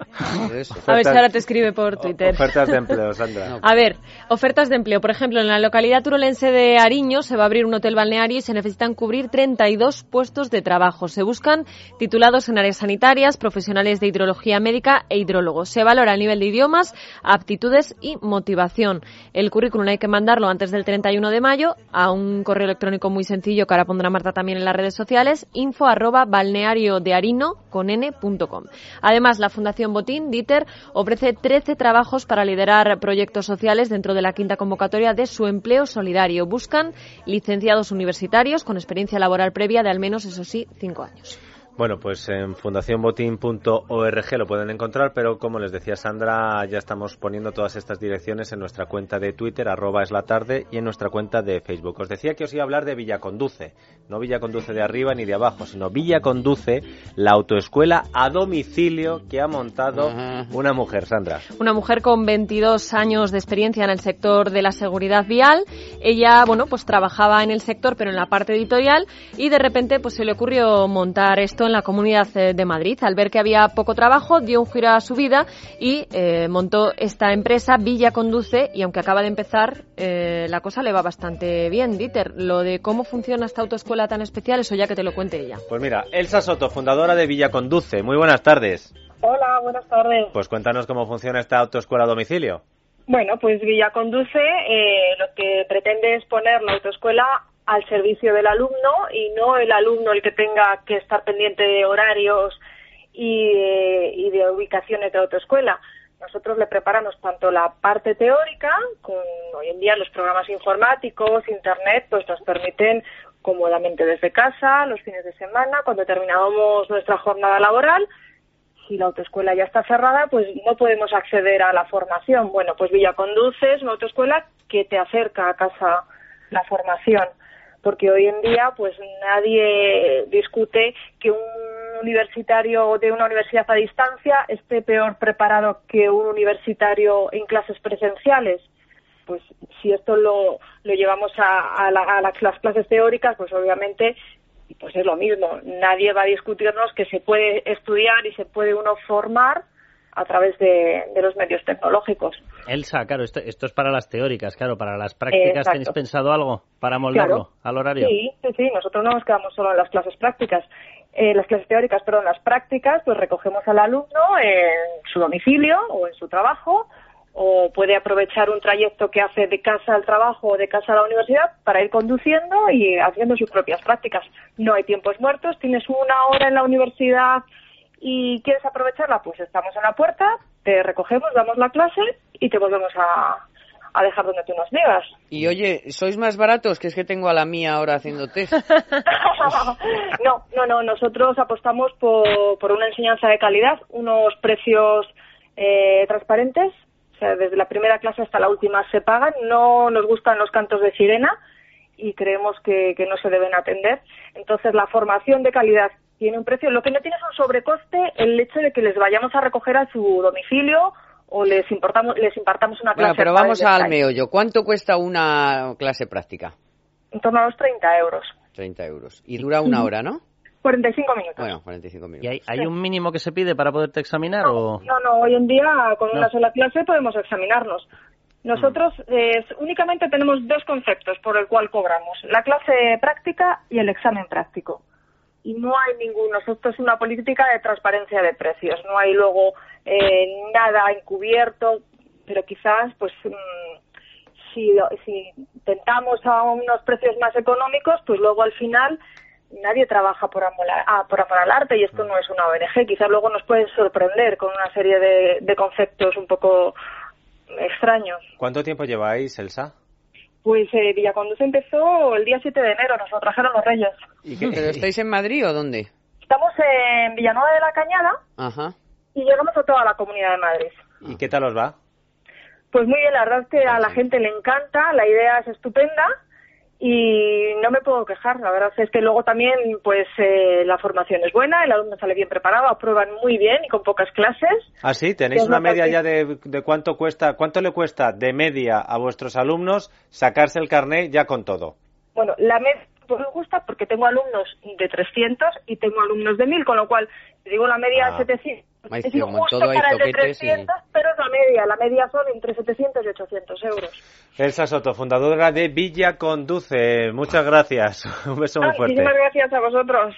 S3: Eso.
S5: A ver si ahora te escribe por Twitter.
S2: Ofertas de empleo, Sandra.
S5: A ver, ofertas de empleo. Por ejemplo, en la localidad turolense de Ariño se va a abrir un hotel balneario y se necesitan cubrir 32 puestos de trabajo. Se buscan titulados en áreas sanitarias, profesionales de hidrología médica e hidrólogos. Se valora el nivel de idiomas, aptitudes y motivación. El currículum hay que mandarlo antes del 31 de mayo a un correo electrónico muy sencillo que ahora pondrá Marta también en las sociales, info arroba balneario de Arino con n.com. Además, la Fundación Botín, Dieter, ofrece 13 trabajos para liderar proyectos sociales dentro de la quinta convocatoria de su empleo solidario. Buscan licenciados universitarios con experiencia laboral previa de al menos, eso sí, cinco años.
S2: Bueno, pues en fundacionbotín.org lo pueden encontrar, pero como les decía Sandra, ya estamos poniendo todas estas direcciones en nuestra cuenta de Twitter, arroba es la tarde, y en nuestra cuenta de Facebook. Os decía que os iba a hablar de Villaconduce, no Villaconduce de arriba ni de abajo, sino Villaconduce, la autoescuela a domicilio que ha montado una mujer, Sandra.
S5: Una mujer con 22 años de experiencia en el sector de la seguridad vial. Ella, bueno, pues trabajaba en el sector, pero en la parte editorial, y de repente pues se le ocurrió montar esto en la Comunidad eh, de Madrid. Al ver que había poco trabajo, dio un giro a su vida y eh, montó esta empresa, Villa Conduce, y aunque acaba de empezar, eh, la cosa le va bastante bien. Dieter, lo de cómo funciona esta autoescuela tan especial, eso ya que te lo cuente ella.
S2: Pues mira, Elsa Soto, fundadora de Villaconduce. Muy buenas tardes.
S9: Hola, buenas tardes.
S2: Pues cuéntanos cómo funciona esta autoescuela a domicilio.
S9: Bueno, pues Villa Conduce eh, lo que pretende es poner la autoescuela al servicio del alumno y no el alumno el que tenga que estar pendiente de horarios y, eh, y de ubicaciones de autoescuela. Nosotros le preparamos tanto la parte teórica, con hoy en día los programas informáticos, internet, pues nos permiten cómodamente desde casa, los fines de semana, cuando terminamos nuestra jornada laboral, si la autoescuela ya está cerrada, pues no podemos acceder a la formación. Bueno, pues Villa Conduce es una autoescuela que te acerca a casa la formación, porque hoy en día pues nadie discute que un universitario de una universidad a distancia esté peor preparado que un universitario en clases presenciales. Pues si esto lo, lo llevamos a, a, la- a la- las clases teóricas, pues obviamente pues es lo mismo. Nadie va a discutirnos que se puede estudiar y se puede uno formar a través de, de los medios tecnológicos.
S4: Elsa, claro, esto, esto es para las teóricas, claro, para las prácticas
S9: Exacto.
S4: tenéis pensado algo para moldarlo
S9: Claro.
S4: al horario.
S9: Sí, sí, sí, nosotros no nos quedamos solo en las clases prácticas. Eh, las clases teóricas, perdón, las prácticas, pues recogemos al alumno en su domicilio o en su trabajo, o puede aprovechar un trayecto que hace de casa al trabajo o de casa a la universidad para ir conduciendo y haciendo sus propias prácticas. No hay tiempos muertos, tienes una hora en la universidad y quieres aprovecharla, pues estamos en la puerta, te recogemos, damos la clase y te volvemos a, a dejar donde tú nos digas.
S3: Y oye, ¿sois más baratos? Que es que tengo a la mía ahora haciendo test.
S9: no, no, no. Nosotros apostamos por, por una enseñanza de calidad, unos precios eh, transparentes. O sea, desde la primera clase hasta la última se pagan. No nos gustan los cantos de sirena y creemos que, que no se deben atender. Entonces, la formación de calidad tiene un precio. Lo que no tiene es un sobrecoste el hecho de que les vayamos a recoger a su domicilio o les importamos les impartamos una clase.
S3: Bueno, pero vamos al meollo. ¿Cuánto cuesta una clase práctica?
S9: En torno a los 30 euros.
S3: 30 euros. Y dura una hora, ¿no?
S9: 45 minutos.
S3: Bueno, 45 minutos.
S4: ¿Y hay, hay un mínimo que se pide para poderte examinar o...?
S9: No, no, hoy en día con
S4: No.
S9: una sola clase podemos examinarnos. Nosotros eh, únicamente tenemos dos conceptos por el cual cobramos, la clase práctica y el examen práctico. Y no hay ninguno, esto es una política de transparencia de precios, no hay luego eh, nada encubierto, pero quizás pues mm, si, si intentamos a unos precios más económicos, pues luego al final nadie trabaja por amor, a- por amor al arte y esto no es una ONG. Quizás luego nos puede sorprender con una serie de conceptos un poco extraños.
S2: ¿Cuánto tiempo lleváis, Elsa?
S9: Pues eh, Villaconduce empezó el día 7 de enero, nos lo trajeron los Reyes.
S3: ¿Y qué, ¿Pero estáis en Madrid o dónde?
S9: Estamos en Villanueva de la Cañada
S3: Ajá.
S9: y llegamos a toda la comunidad de Madrid.
S2: ¿Y qué tal os va?
S9: Pues muy bien, la verdad es que a la gente le encanta, la idea es estupenda y no me puedo quejar. La verdad es que luego también, pues eh, la formación es buena, el alumno sale bien preparado, aprueban muy bien y con pocas clases.
S2: Ah, sí, tenéis una media
S9: que-
S2: ya de, de cuánto cuesta, cuánto le cuesta de media a vuestros alumnos sacarse el carnet ya con todo.
S9: Bueno, la media pues me gusta porque tengo alumnos de 300 y tengo alumnos de 1000, con lo cual, te digo la media
S3: Ah.
S9: 700.
S3: Ay,
S9: es injusto para el de
S3: toquetes y-
S9: 300, pero es la media. La media son entre 700 y 800 euros.
S2: Elsa Soto, fundadora de Villa Conduce. Muchas gracias. Un beso muy
S9: Ah,
S2: fuerte.
S9: muchísimas gracias a vosotros.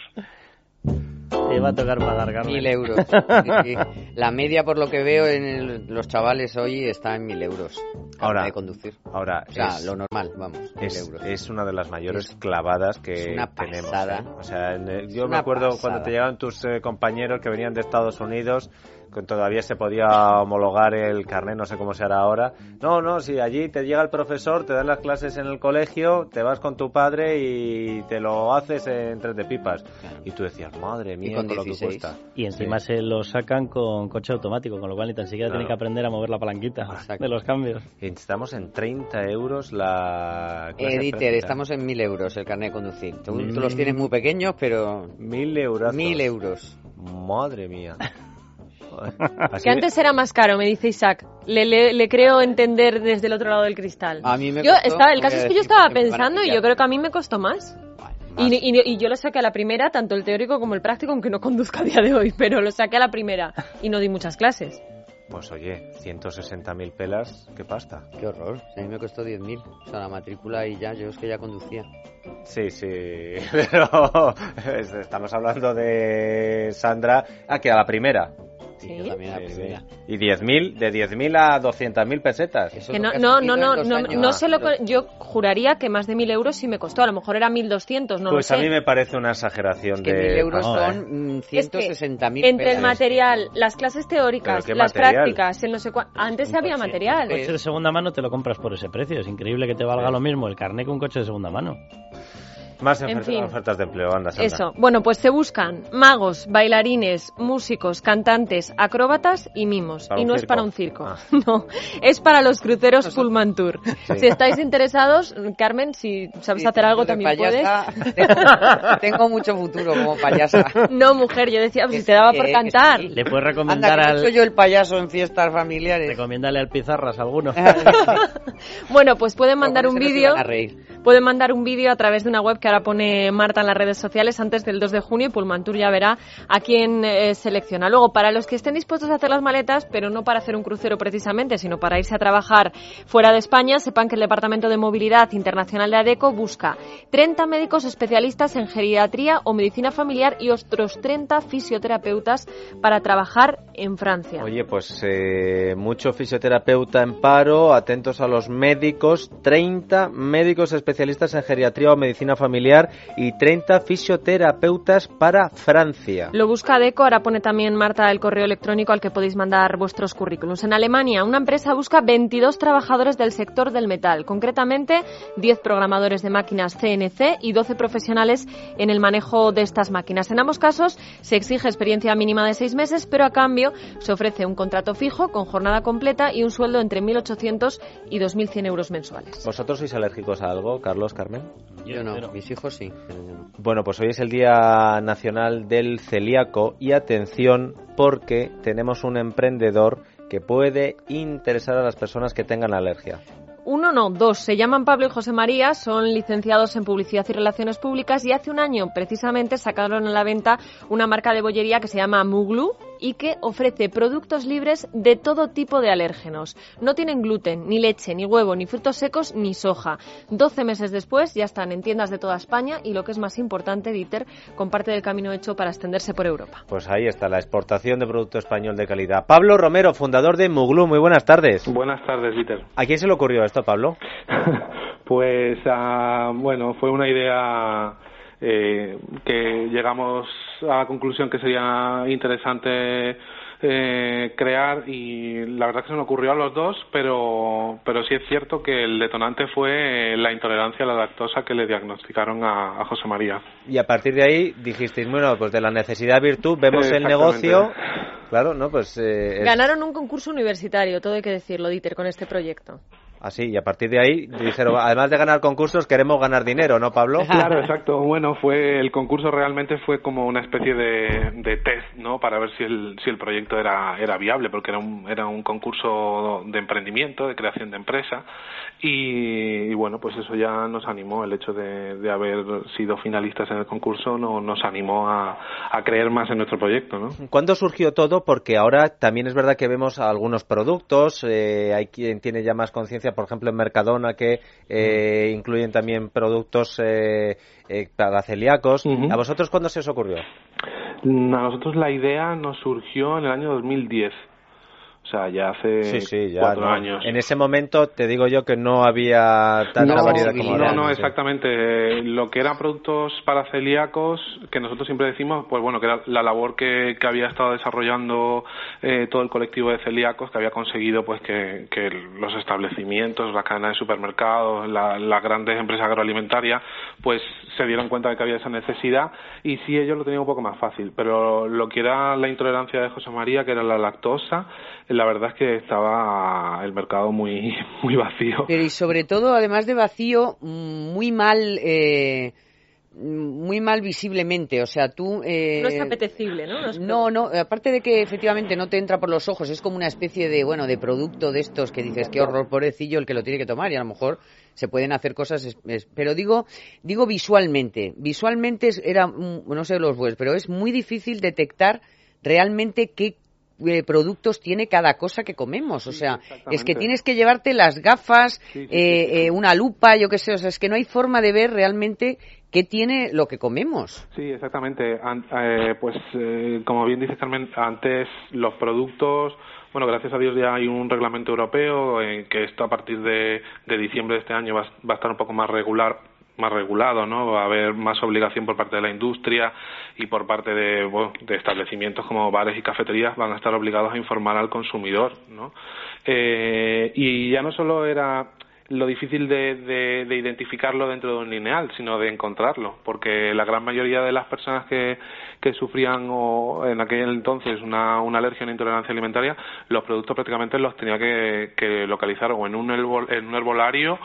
S4: Te va a tocar pagar, Carmen.
S3: Mil euros. La media, por lo que veo en el- los chavales hoy, está en mil euros.
S2: Ahora,
S3: de conducir.
S2: Ahora,
S3: O sea,
S2: es-
S3: lo normal, vamos, mil
S2: Es,
S3: euros.
S2: es una de las mayores clavadas que
S3: es una
S2: tenemos. ¿eh? O sea, el- yo me acuerdo
S3: pasada.
S2: cuando te llegaban tus eh, compañeros que venían de Estados Unidos, todavía se podía homologar el carnet, no sé cómo se hará ahora. No, no, si allí te llega el profesor, te dan las clases en el colegio, te vas con tu padre y te lo haces en tres de pipas. Y tú decías, madre mía,
S3: con
S2: con lo que
S3: 16.
S2: cuesta.
S4: Y encima se lo sacan con coche automático, con lo cual ni tan siquiera
S2: Claro.
S4: tienen que aprender a mover la palanquita
S3: Exacto.
S4: de los cambios.
S2: Y Estamos en 30 euros la clase práctica.
S3: estamos en mil euros el carnet de conducir. Tú,
S2: Mm.
S3: tú los tienes muy pequeños, pero
S2: Mil euros.
S3: mil euros.
S2: Madre mía. Así
S5: Que antes era más caro, me dice Isaac. Le, le, le creo entender desde el otro lado del cristal.
S3: A mí me
S5: yo
S3: costó,
S5: estaba, el caso es que yo estaba pensando y yo creo que a mí me costó más. Y, y- y yo lo saqué a la primera, tanto el teórico como el práctico, aunque no conduzca a día de hoy, pero lo saqué a la primera y no di muchas clases.
S2: Pues oye, 160.000 pelas, qué pasta.
S3: Qué horror. A mí me costó 10.000. O sea, la matrícula y ya, yo es que ya conducía.
S2: Sí, sí, pero es- estamos hablando de Sandra, ah, que a la primera.
S3: Sí, yo también a la primera.
S2: Y 10.000, de 10.000 a 200.000 pesetas.
S3: Eso
S5: Que no, no, no, no, no,
S3: años.
S5: no sé lo que- yo juraría que más de mil euros sí me costó. A lo mejor era 1200, no
S2: pues
S5: lo
S2: a
S5: sé.
S2: mí me parece una exageración
S3: Es que
S2: de...
S3: mil euros
S2: No,
S3: son
S2: ¿eh?
S3: mm,
S5: Es que
S3: 160.000
S5: entre el material, las clases teóricas,
S2: ¿Pero qué
S5: las
S2: material?
S5: prácticas, el no sé cuán- Antes había material.
S4: Un coche de segunda mano te lo compras por ese precio. Es increíble que te valga lo mismo el carnet que un coche de segunda mano.
S2: Más
S5: En
S2: ofertas,
S5: fin.
S2: ofertas de empleo, anda, Sandra.
S5: Eso. Bueno, pues se buscan magos, bailarines, músicos, cantantes, acróbatas y mimos. Y no es
S2: circo.
S5: para un circo.
S2: Ah.
S5: No, es para los cruceros Pullman Tour. Si estáis interesados, Carmen, si sabes
S3: Sí,
S5: hacer algo también puedes.
S3: payasa Tengo, tengo mucho futuro como payasa.
S5: No, mujer, yo decía,
S3: Que
S5: si te daba
S3: sí,
S5: por cantar.
S3: sí.
S4: Le puedes
S3: Anda,
S4: recomendar
S3: no
S4: al...
S3: soy yo el payaso en fiestas familiares.
S4: Recomiéndale al Pizarras alguno.
S5: Bueno, pues pueden mandar un vídeo. Pueden mandar un vídeo a través de una web que ahora pone Marta en las redes sociales antes del 2 de junio y Pullmantur ya verá a quién eh, selecciona. Luego, para los que estén dispuestos a hacer las maletas, pero no para hacer un crucero precisamente, sino para irse a trabajar fuera de España, sepan que el Departamento de Movilidad Internacional de ADECO busca 30 médicos especialistas en geriatría o medicina familiar y otros 30 fisioterapeutas para trabajar en Francia.
S2: Oye, pues eh, mucho fisioterapeuta en paro, atentos a los médicos, 30 médicos especialistas en geriatría o medicina familiar y 30 fisioterapeutas para Francia.
S5: Lo busca ADECO, ahora pone también Marta el correo electrónico al que podéis mandar vuestros currículums. En Alemania, una empresa busca 22 trabajadores del sector del metal, concretamente 10 programadores de máquinas CNC y 12 profesionales en el manejo de estas máquinas. En ambos casos se exige experiencia mínima de seis meses, pero a cambio se ofrece un contrato fijo con jornada completa y un sueldo entre 1.800 y 2.100 euros mensuales.
S2: ¿Vosotros sois alérgicos a algo, Carlos, Carmen?
S3: Yo no, mis hijos sí.
S2: Bueno, pues hoy es el Día Nacional del Celíaco y atención porque tenemos un emprendedor que puede interesar a las personas que tengan alergia.
S5: Uno no, dos. Se llaman Pablo y José María, son licenciados en Publicidad y Relaciones Públicas y hace un año precisamente sacaron a la venta una marca de bollería que se llama Muglu y que ofrece productos libres de todo tipo de alérgenos. No tienen gluten, ni leche, ni huevo, ni frutos secos, ni soja. 12 meses después ya están en tiendas de toda España y lo que es más importante, Dieter, comparte del camino hecho para extenderse por Europa.
S2: Pues ahí está la exportación de producto español de calidad. Pablo Romero, fundador de Muglu, muy buenas tardes.
S10: Buenas tardes, Dieter.
S2: ¿A quién se le ocurrió esto, Pablo?
S10: Pues, ah, bueno, fue una idea eh, que llegamos a la conclusión que sería interesante eh, crear y la verdad que se me ocurrió a los dos, pero, pero sí es cierto que el detonante fue la intolerancia a la lactosa que le diagnosticaron a, José María.
S2: Y a partir de ahí dijisteis, bueno, pues de la necesidad virtud vemos el negocio. Claro, ¿no? Pues.
S5: Eh, Ganaron un concurso universitario, todo hay que decirlo, Dieter, con este proyecto.
S2: Así, y a partir de ahí dijeron, además de ganar concursos, queremos ganar dinero, ¿no, Pablo?
S10: Claro, exacto. Bueno, fue el concurso realmente fue como una especie de, de test, ¿no? Para ver si el, si el proyecto era, era viable, porque era un, era un concurso de emprendimiento, de creación de empresa, y, bueno, pues eso ya nos animó, el hecho de, de haber sido finalistas en el concurso no, nos animó a, a creer más en nuestro proyecto, ¿no?
S2: ¿Cuándo surgió todo? Porque ahora también es verdad que vemos algunos productos, eh, hay quien tiene ya más conciencia por ejemplo, en Mercadona, que eh, incluyen también productos eh, eh, para celíacos. ¿A vosotros cuándo se os ocurrió?
S10: A nosotros la idea nos surgió en el año 2010. O sea, ya hace cuatro años.
S2: En ese momento te digo yo que no había tanta variedad como ahora.
S10: No, no, exactamente. Lo que eran productos para celíacos, que nosotros siempre decimos, pues bueno, que era la labor que, que había estado desarrollando eh, todo el colectivo de celíacos, que había conseguido pues que, que los establecimientos, las cadenas de supermercados, las grandes empresas agroalimentarias, pues se dieron cuenta de que había esa necesidad y sí ellos lo tenían un poco más fácil. Pero lo que era la intolerancia de José María, que era la lactosa, la verdad es que estaba el mercado muy, muy vacío.
S3: Pero y sobre todo, además de vacío, mm, muy mal. Eh, muy mal visiblemente, o sea, tú...
S5: Eh, no es apetecible, ¿no?
S3: No, no, aparte de que efectivamente no te entra por los ojos, es como una especie de, bueno, de producto de estos que dices, qué horror, pobrecillo, el que lo tiene que tomar, y a lo mejor se pueden hacer cosas, pero digo, digo visualmente, visualmente era, no sé los webs, pero es muy difícil detectar realmente qué eh, productos tiene cada cosa que comemos. O sea, es que tienes que llevarte las gafas, eh, eh, una lupa, yo qué sé. O sea, es que no hay forma de ver realmente qué tiene lo que comemos.
S10: Sí, exactamente. pues, como bien dice Carmen, antes los productos. Bueno, gracias a Dios ya hay un reglamento europeo en que esto a partir de, de diciembre de este año va, va a estar un poco más regular más regulado, ¿no? Va a haber más obligación por parte de la industria y por parte de, de establecimientos como bares y cafeterías van a estar obligados a informar al consumidor, ¿no? Eh, y ya no solo era lo difícil de, de, identificarlo dentro de un lineal, sino de encontrarlo, porque la gran mayoría de las personas que, que sufrían o en aquel entonces una, una alergia o una intolerancia alimentaria, los productos prácticamente los tenía que, que localizar o en un, en un herbolario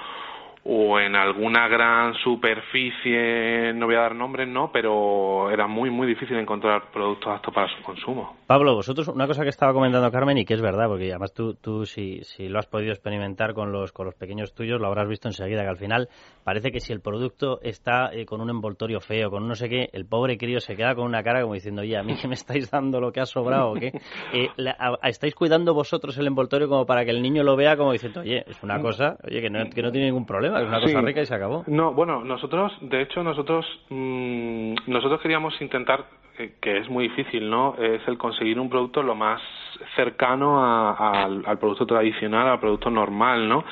S10: o en alguna gran superficie, no voy a dar nombres, no, pero era muy, muy difícil encontrar productos aptos para su consumo.
S4: Pablo, vosotros, una cosa que estaba comentando Carmen y que es verdad, porque además tú, tú si, si lo has podido experimentar con los, con los pequeños tuyos, lo habrás visto enseguida, que al final parece que si el producto está eh, con un envoltorio feo, con no sé qué, el pobre crío se queda con una cara como diciendo, oye, a mí que me estáis dando lo que ha sobrado, ¿o qué? Eh, ¿Estáis cuidando vosotros el envoltorio como para que el niño lo vea como diciendo, oye, es una cosa, oye, que no, que no tiene ningún problema? Es una cosa rica y se acabó.
S10: No, bueno, nosotros, de hecho, nosotros, mmm, nosotros queríamos intentar que es muy difícil, ¿no? Es el conseguir un producto lo más cercano al, producto tradicional, al producto normal, ¿no?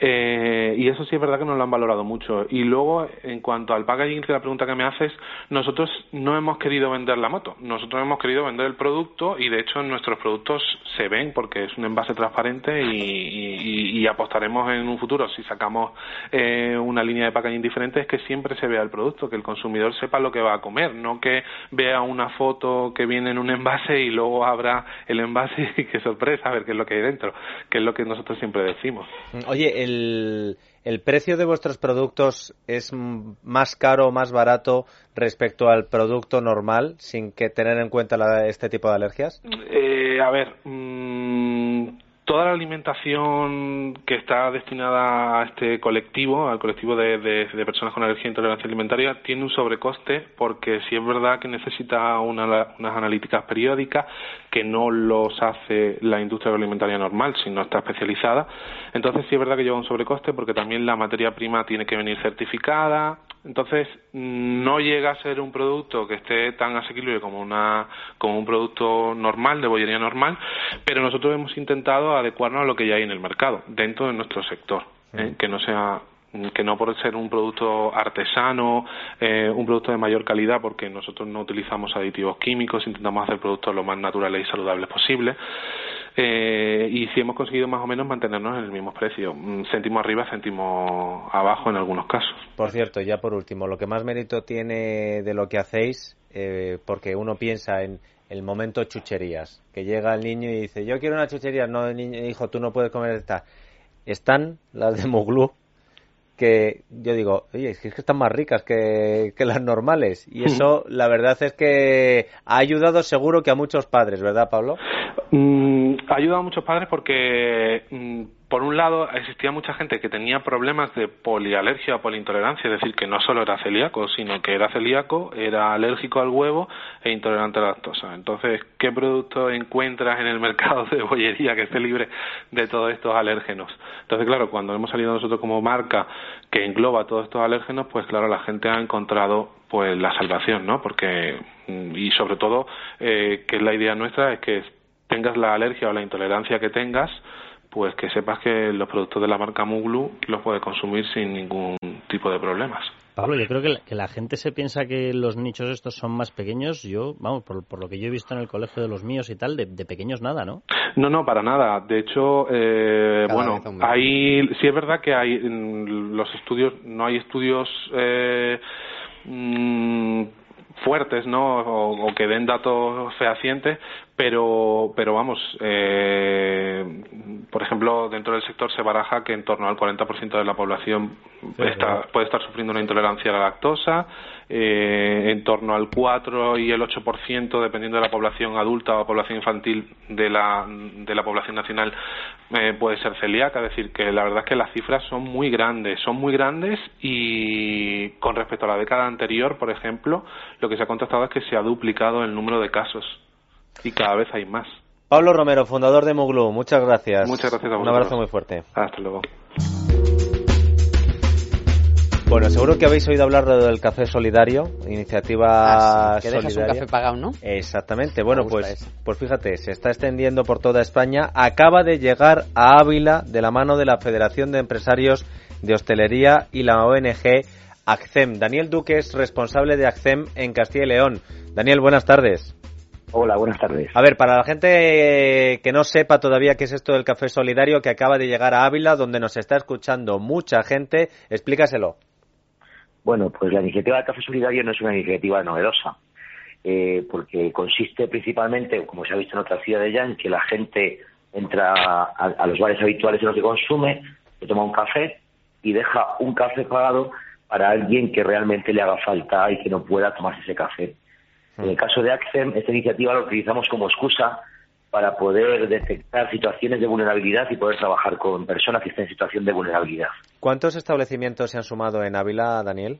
S10: Eh, y eso sí es verdad que nos lo han valorado mucho. Y luego, en cuanto al packaging, que la pregunta que me haces, nosotros no hemos querido vender la moto, nosotros hemos querido vender el producto y de hecho nuestros productos se ven porque es un envase transparente y, apostaremos en un futuro, si sacamos eh, una línea de packaging diferente, es que siempre se vea el producto, que el consumidor sepa lo que va a comer, no que vea una foto que viene en un envase y luego abra el envase y qué sorpresa, a ver qué es lo que hay dentro, que es lo que nosotros siempre decimos.
S2: Oye, el, el precio de vuestros productos es más caro o más barato respecto al producto normal, sin que tener en cuenta este tipo de alergias?
S10: Eh, a ver, mmm, toda la alimentación que está destinada a este colectivo, al colectivo de, personas con alergia e intolerancia alimentaria, tiene un sobrecoste porque si es verdad que necesita unas analíticas periódicas que no los hace la industria alimentaria normal, si no está especializada. Entonces sí es verdad que lleva un sobrecoste porque también la materia prima tiene que venir certificada, entonces, no llega a ser un producto que esté tan asequible como, una, como un producto normal, de bollería normal, pero nosotros hemos intentado adecuarnos a lo que ya hay en el mercado, dentro de nuestro sector, ¿eh? que no sea que no por ser un producto artesano, eh, un producto de mayor calidad, porque nosotros no utilizamos aditivos químicos, intentamos hacer productos lo más naturales y saludables posible. Eh, y si hemos conseguido más o menos mantenernos en el mismo precio, mm, céntimo arriba, céntimo abajo en algunos casos.
S2: Por cierto, ya por último, lo que más mérito tiene de lo que hacéis, eh, porque uno piensa en el momento chucherías, que llega el niño y dice, yo quiero una chuchería, no, niño, hijo, tú no puedes comer esta. Están las de Muglu, que yo digo, oye, es que están más ricas que, que las normales. Y eso, la verdad es que ha ayudado seguro que a muchos padres, ¿verdad, Pablo?
S10: Mm, ha ayudado a muchos padres porque, mm, por un lado, existía mucha gente que tenía problemas de polialergia o poliintolerancia, es decir, que no solo era celíaco, sino que era celíaco, era alérgico al huevo e intolerante a la lactosa. Entonces, ¿qué producto encuentras en el mercado de bollería que esté libre de todos estos alérgenos? Entonces, claro, cuando hemos salido nosotros como marca que engloba todos estos alérgenos, pues claro, la gente ha encontrado pues la salvación, ¿no? Porque, y sobre todo, eh, que la idea nuestra, es que tengas la alergia o la intolerancia que tengas, pues que sepas que los productos de la marca Muglu los puedes consumir sin ningún tipo de problemas.
S4: Pablo, yo creo que la, que la, gente se piensa que los nichos estos son más pequeños. Yo, vamos, por, por lo que yo he visto en el colegio de los míos y tal, de, de pequeños nada, ¿no?
S10: No, no, para nada. De hecho, eh, bueno, hay, sí es verdad que hay los estudios, no hay estudios eh, mmm, fuertes, ¿no? O, o, que den datos fehacientes, pero, pero vamos, eh, por ejemplo, dentro del sector se baraja que en torno al 40% de la población sí, está, puede estar sufriendo una intolerancia a la lactosa, eh, en torno al 4 y el 8%, dependiendo de la población adulta o población infantil de la, de la población nacional, eh, puede ser celíaca. Es decir, que la verdad es que las cifras son muy grandes, son muy grandes y con respecto a la década anterior, por ejemplo, lo que se ha contestado es que se ha duplicado el número de casos y cada vez hay más.
S2: Pablo Romero, fundador de Muglu, muchas gracias.
S10: Muchas gracias a
S2: Un abrazo muy fuerte.
S10: Hasta luego.
S2: Bueno, seguro que habéis oído hablar del café solidario, iniciativa
S3: ah, sí, que dejas
S2: solidaria.
S3: un café pagado, ¿no?
S2: Exactamente. Bueno, pues, pues fíjate, se está extendiendo por toda España. Acaba de llegar a Ávila de la mano de la Federación de Empresarios de Hostelería y la ONG ACCEM. Daniel Duque es responsable de ACCEM en Castilla y León. Daniel, buenas tardes.
S11: Hola, buenas tardes.
S2: A ver, para la gente que no sepa todavía qué es esto del café solidario que acaba de llegar a Ávila, donde nos está escuchando mucha gente, explícaselo.
S11: Bueno, pues la iniciativa del café solidario no es una iniciativa novedosa, eh, porque consiste principalmente, como se ha visto en otras ciudades ya, en que la gente entra a, a los bares habituales en los que consume, se toma un café y deja un café pagado para alguien que realmente le haga falta y que no pueda tomarse ese café. En el caso de Accem, esta iniciativa la utilizamos como excusa para poder detectar situaciones de vulnerabilidad y poder trabajar con personas que estén en situación de vulnerabilidad.
S2: ¿Cuántos establecimientos se han sumado en Ávila, Daniel?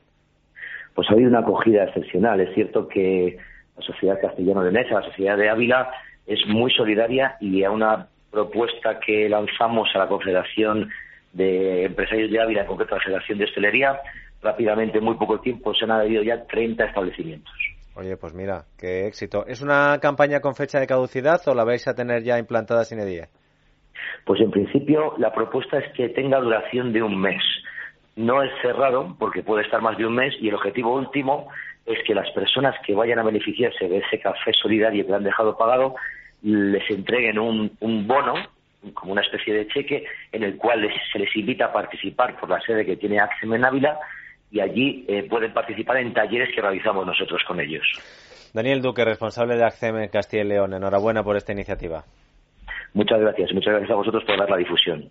S11: Pues ha habido una acogida excepcional. Es cierto que la sociedad castellano de Mesa, la sociedad de Ávila, es muy solidaria y a una propuesta que lanzamos a la Confederación de Empresarios de Ávila, en concreto a la Federación de Hostelería, rápidamente, en muy poco tiempo, se han adherido ya 30 establecimientos.
S2: Oye, pues mira, qué éxito. ¿Es una campaña con fecha de caducidad o la vais a tener ya implantada sin edie?
S11: Pues en principio la propuesta es que tenga duración de un mes. No es cerrado porque puede estar más de un mes y el objetivo último es que las personas que vayan a beneficiarse de ese café solidario que han dejado pagado les entreguen un, un bono como una especie de cheque en el cual se les invita a participar por la sede que tiene Axem en Ávila y allí eh, pueden participar en talleres que realizamos nosotros con ellos.
S2: Daniel Duque, responsable de ACCEM en Castilla y León, enhorabuena por esta iniciativa.
S11: Muchas gracias, muchas gracias a vosotros por dar la difusión.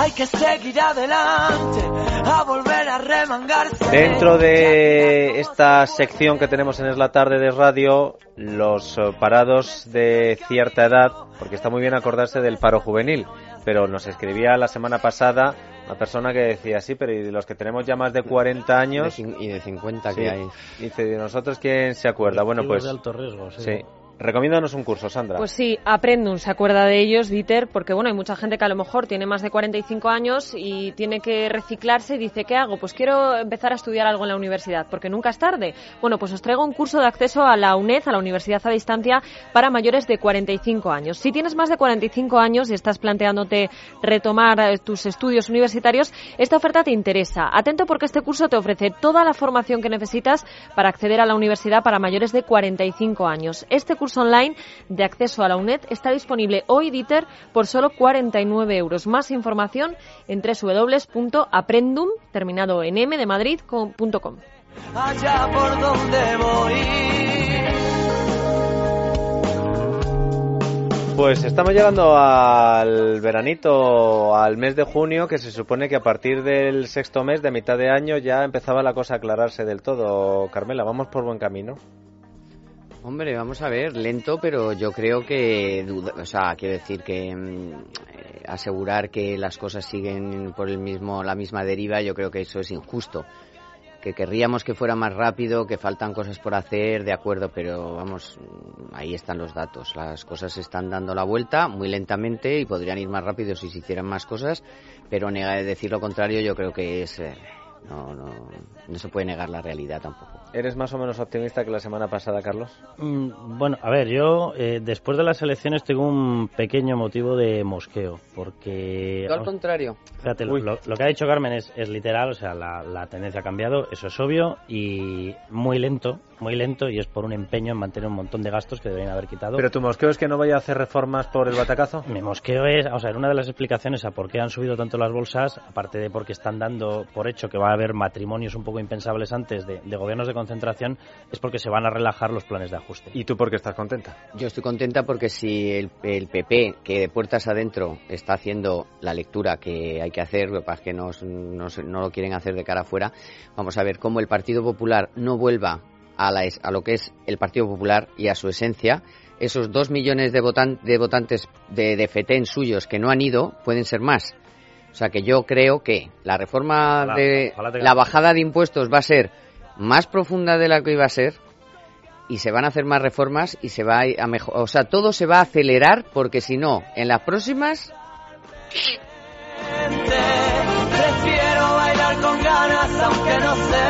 S8: Hay que seguir adelante, a volver a remangarse.
S2: Dentro de esta sección que tenemos en Es la Tarde de Radio, los parados de cierta edad, porque está muy bien acordarse del paro juvenil, pero nos escribía la semana pasada una persona que decía, sí, pero ¿y los que tenemos ya más de 40 años?
S3: De y de 50
S2: sí.
S3: que hay.
S2: Dice, ¿de nosotros quién se acuerda? Bueno, pues...
S4: De alto riesgo, sí.
S2: sí. Recomiéndanos un curso, Sandra.
S5: Pues sí, Aprendum se acuerda de ellos, Dieter, porque bueno, hay mucha gente que a lo mejor tiene más de 45 años y tiene que reciclarse y dice, ¿qué hago? Pues quiero empezar a estudiar algo en la universidad, porque nunca es tarde. Bueno, pues os traigo un curso de acceso a la UNED, a la Universidad a Distancia, para mayores de 45 años. Si tienes más de 45 años y estás planteándote retomar eh, tus estudios universitarios, esta oferta te interesa. Atento porque este curso te ofrece toda la formación que necesitas para acceder a la universidad para mayores de 45 años. Este curso online de acceso a la UNED está disponible hoy, Dieter, por solo 49 euros. Más información en www.aprendum, terminado en m de Madrid.com.
S8: Allá por donde voy.
S2: Pues estamos llegando al veranito, al mes de junio, que se supone que a partir del sexto mes, de mitad de año, ya empezaba la cosa a aclararse del todo. Carmela, ¿vamos por buen camino?
S3: Hombre, vamos a ver, lento, pero yo creo que, o sea, quiero decir que mm, eh, asegurar que las cosas siguen por el mismo, la misma deriva, yo creo que eso es injusto. Que querríamos que fuera más rápido, que faltan cosas por hacer, de acuerdo, pero vamos, ahí están los datos. Las cosas se están dando la vuelta muy lentamente y podrían ir más rápido si se hicieran más cosas, pero decir lo contrario yo creo que es, eh, no, no, no se puede negar la realidad tampoco.
S2: ¿Eres más o menos optimista que la semana pasada, Carlos?
S4: Mm, bueno, a ver, yo eh, después de las elecciones tengo un pequeño motivo de mosqueo, porque...
S3: al contrario.
S4: Fíjate, lo, que ha dicho Carmen es, es literal, o sea, la, la, tendencia ha cambiado, eso es obvio, y muy lento, muy lento, y es por un empeño en mantener un montón de gastos que deberían haber quitado.
S2: ¿Pero tu mosqueo es que no vaya a hacer reformas por el batacazo?
S4: Mi mosqueo es, o sea, una de las explicaciones a por qué han subido tanto las bolsas, aparte de porque están dando por hecho que va a haber matrimonios un poco impensables antes de, de gobiernos de concentración es porque se van a relajar los planes de ajuste.
S2: ¿Y tú por qué estás contenta?
S3: Yo estoy contenta porque si el, PP, que de puertas adentro está haciendo la lectura que hay que hacer, lo que pasa es que no, no, lo quieren hacer de cara afuera, vamos a ver cómo el Partido Popular no vuelva a, la, a lo que es el Partido Popular y a su esencia, esos dos millones de, de votantes de, de FETEN suyos que no han ido pueden ser más. O sea que yo creo que la reforma de la bajada de impuestos va a ser más profunda de la que iba a ser y se van a hacer más reformas y se va a mejor, o sea, todo se va a acelerar porque si no, en las próximas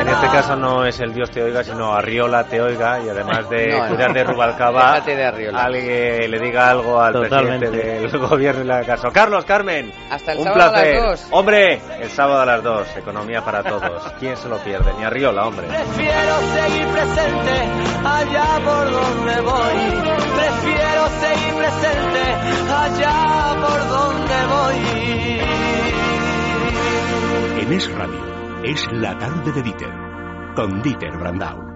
S2: en este caso no es el Dios te oiga, sino Arriola te oiga y además de cuidar de Rubalcaba, alguien le diga algo al presidente del gobierno y le haga caso. Carlos, Carmen,
S3: hasta el
S2: un
S3: sábado
S2: placer.
S3: a las dos.
S2: Hombre, el sábado a las dos, economía para todos. ¿Quién se lo pierde? Ni Arriola, hombre.
S8: Prefiero seguir presente allá por donde voy. Prefiero seguir presente allá por donde voy.
S1: En Es Radio es la tarde de Dieter, con Dieter Brandau.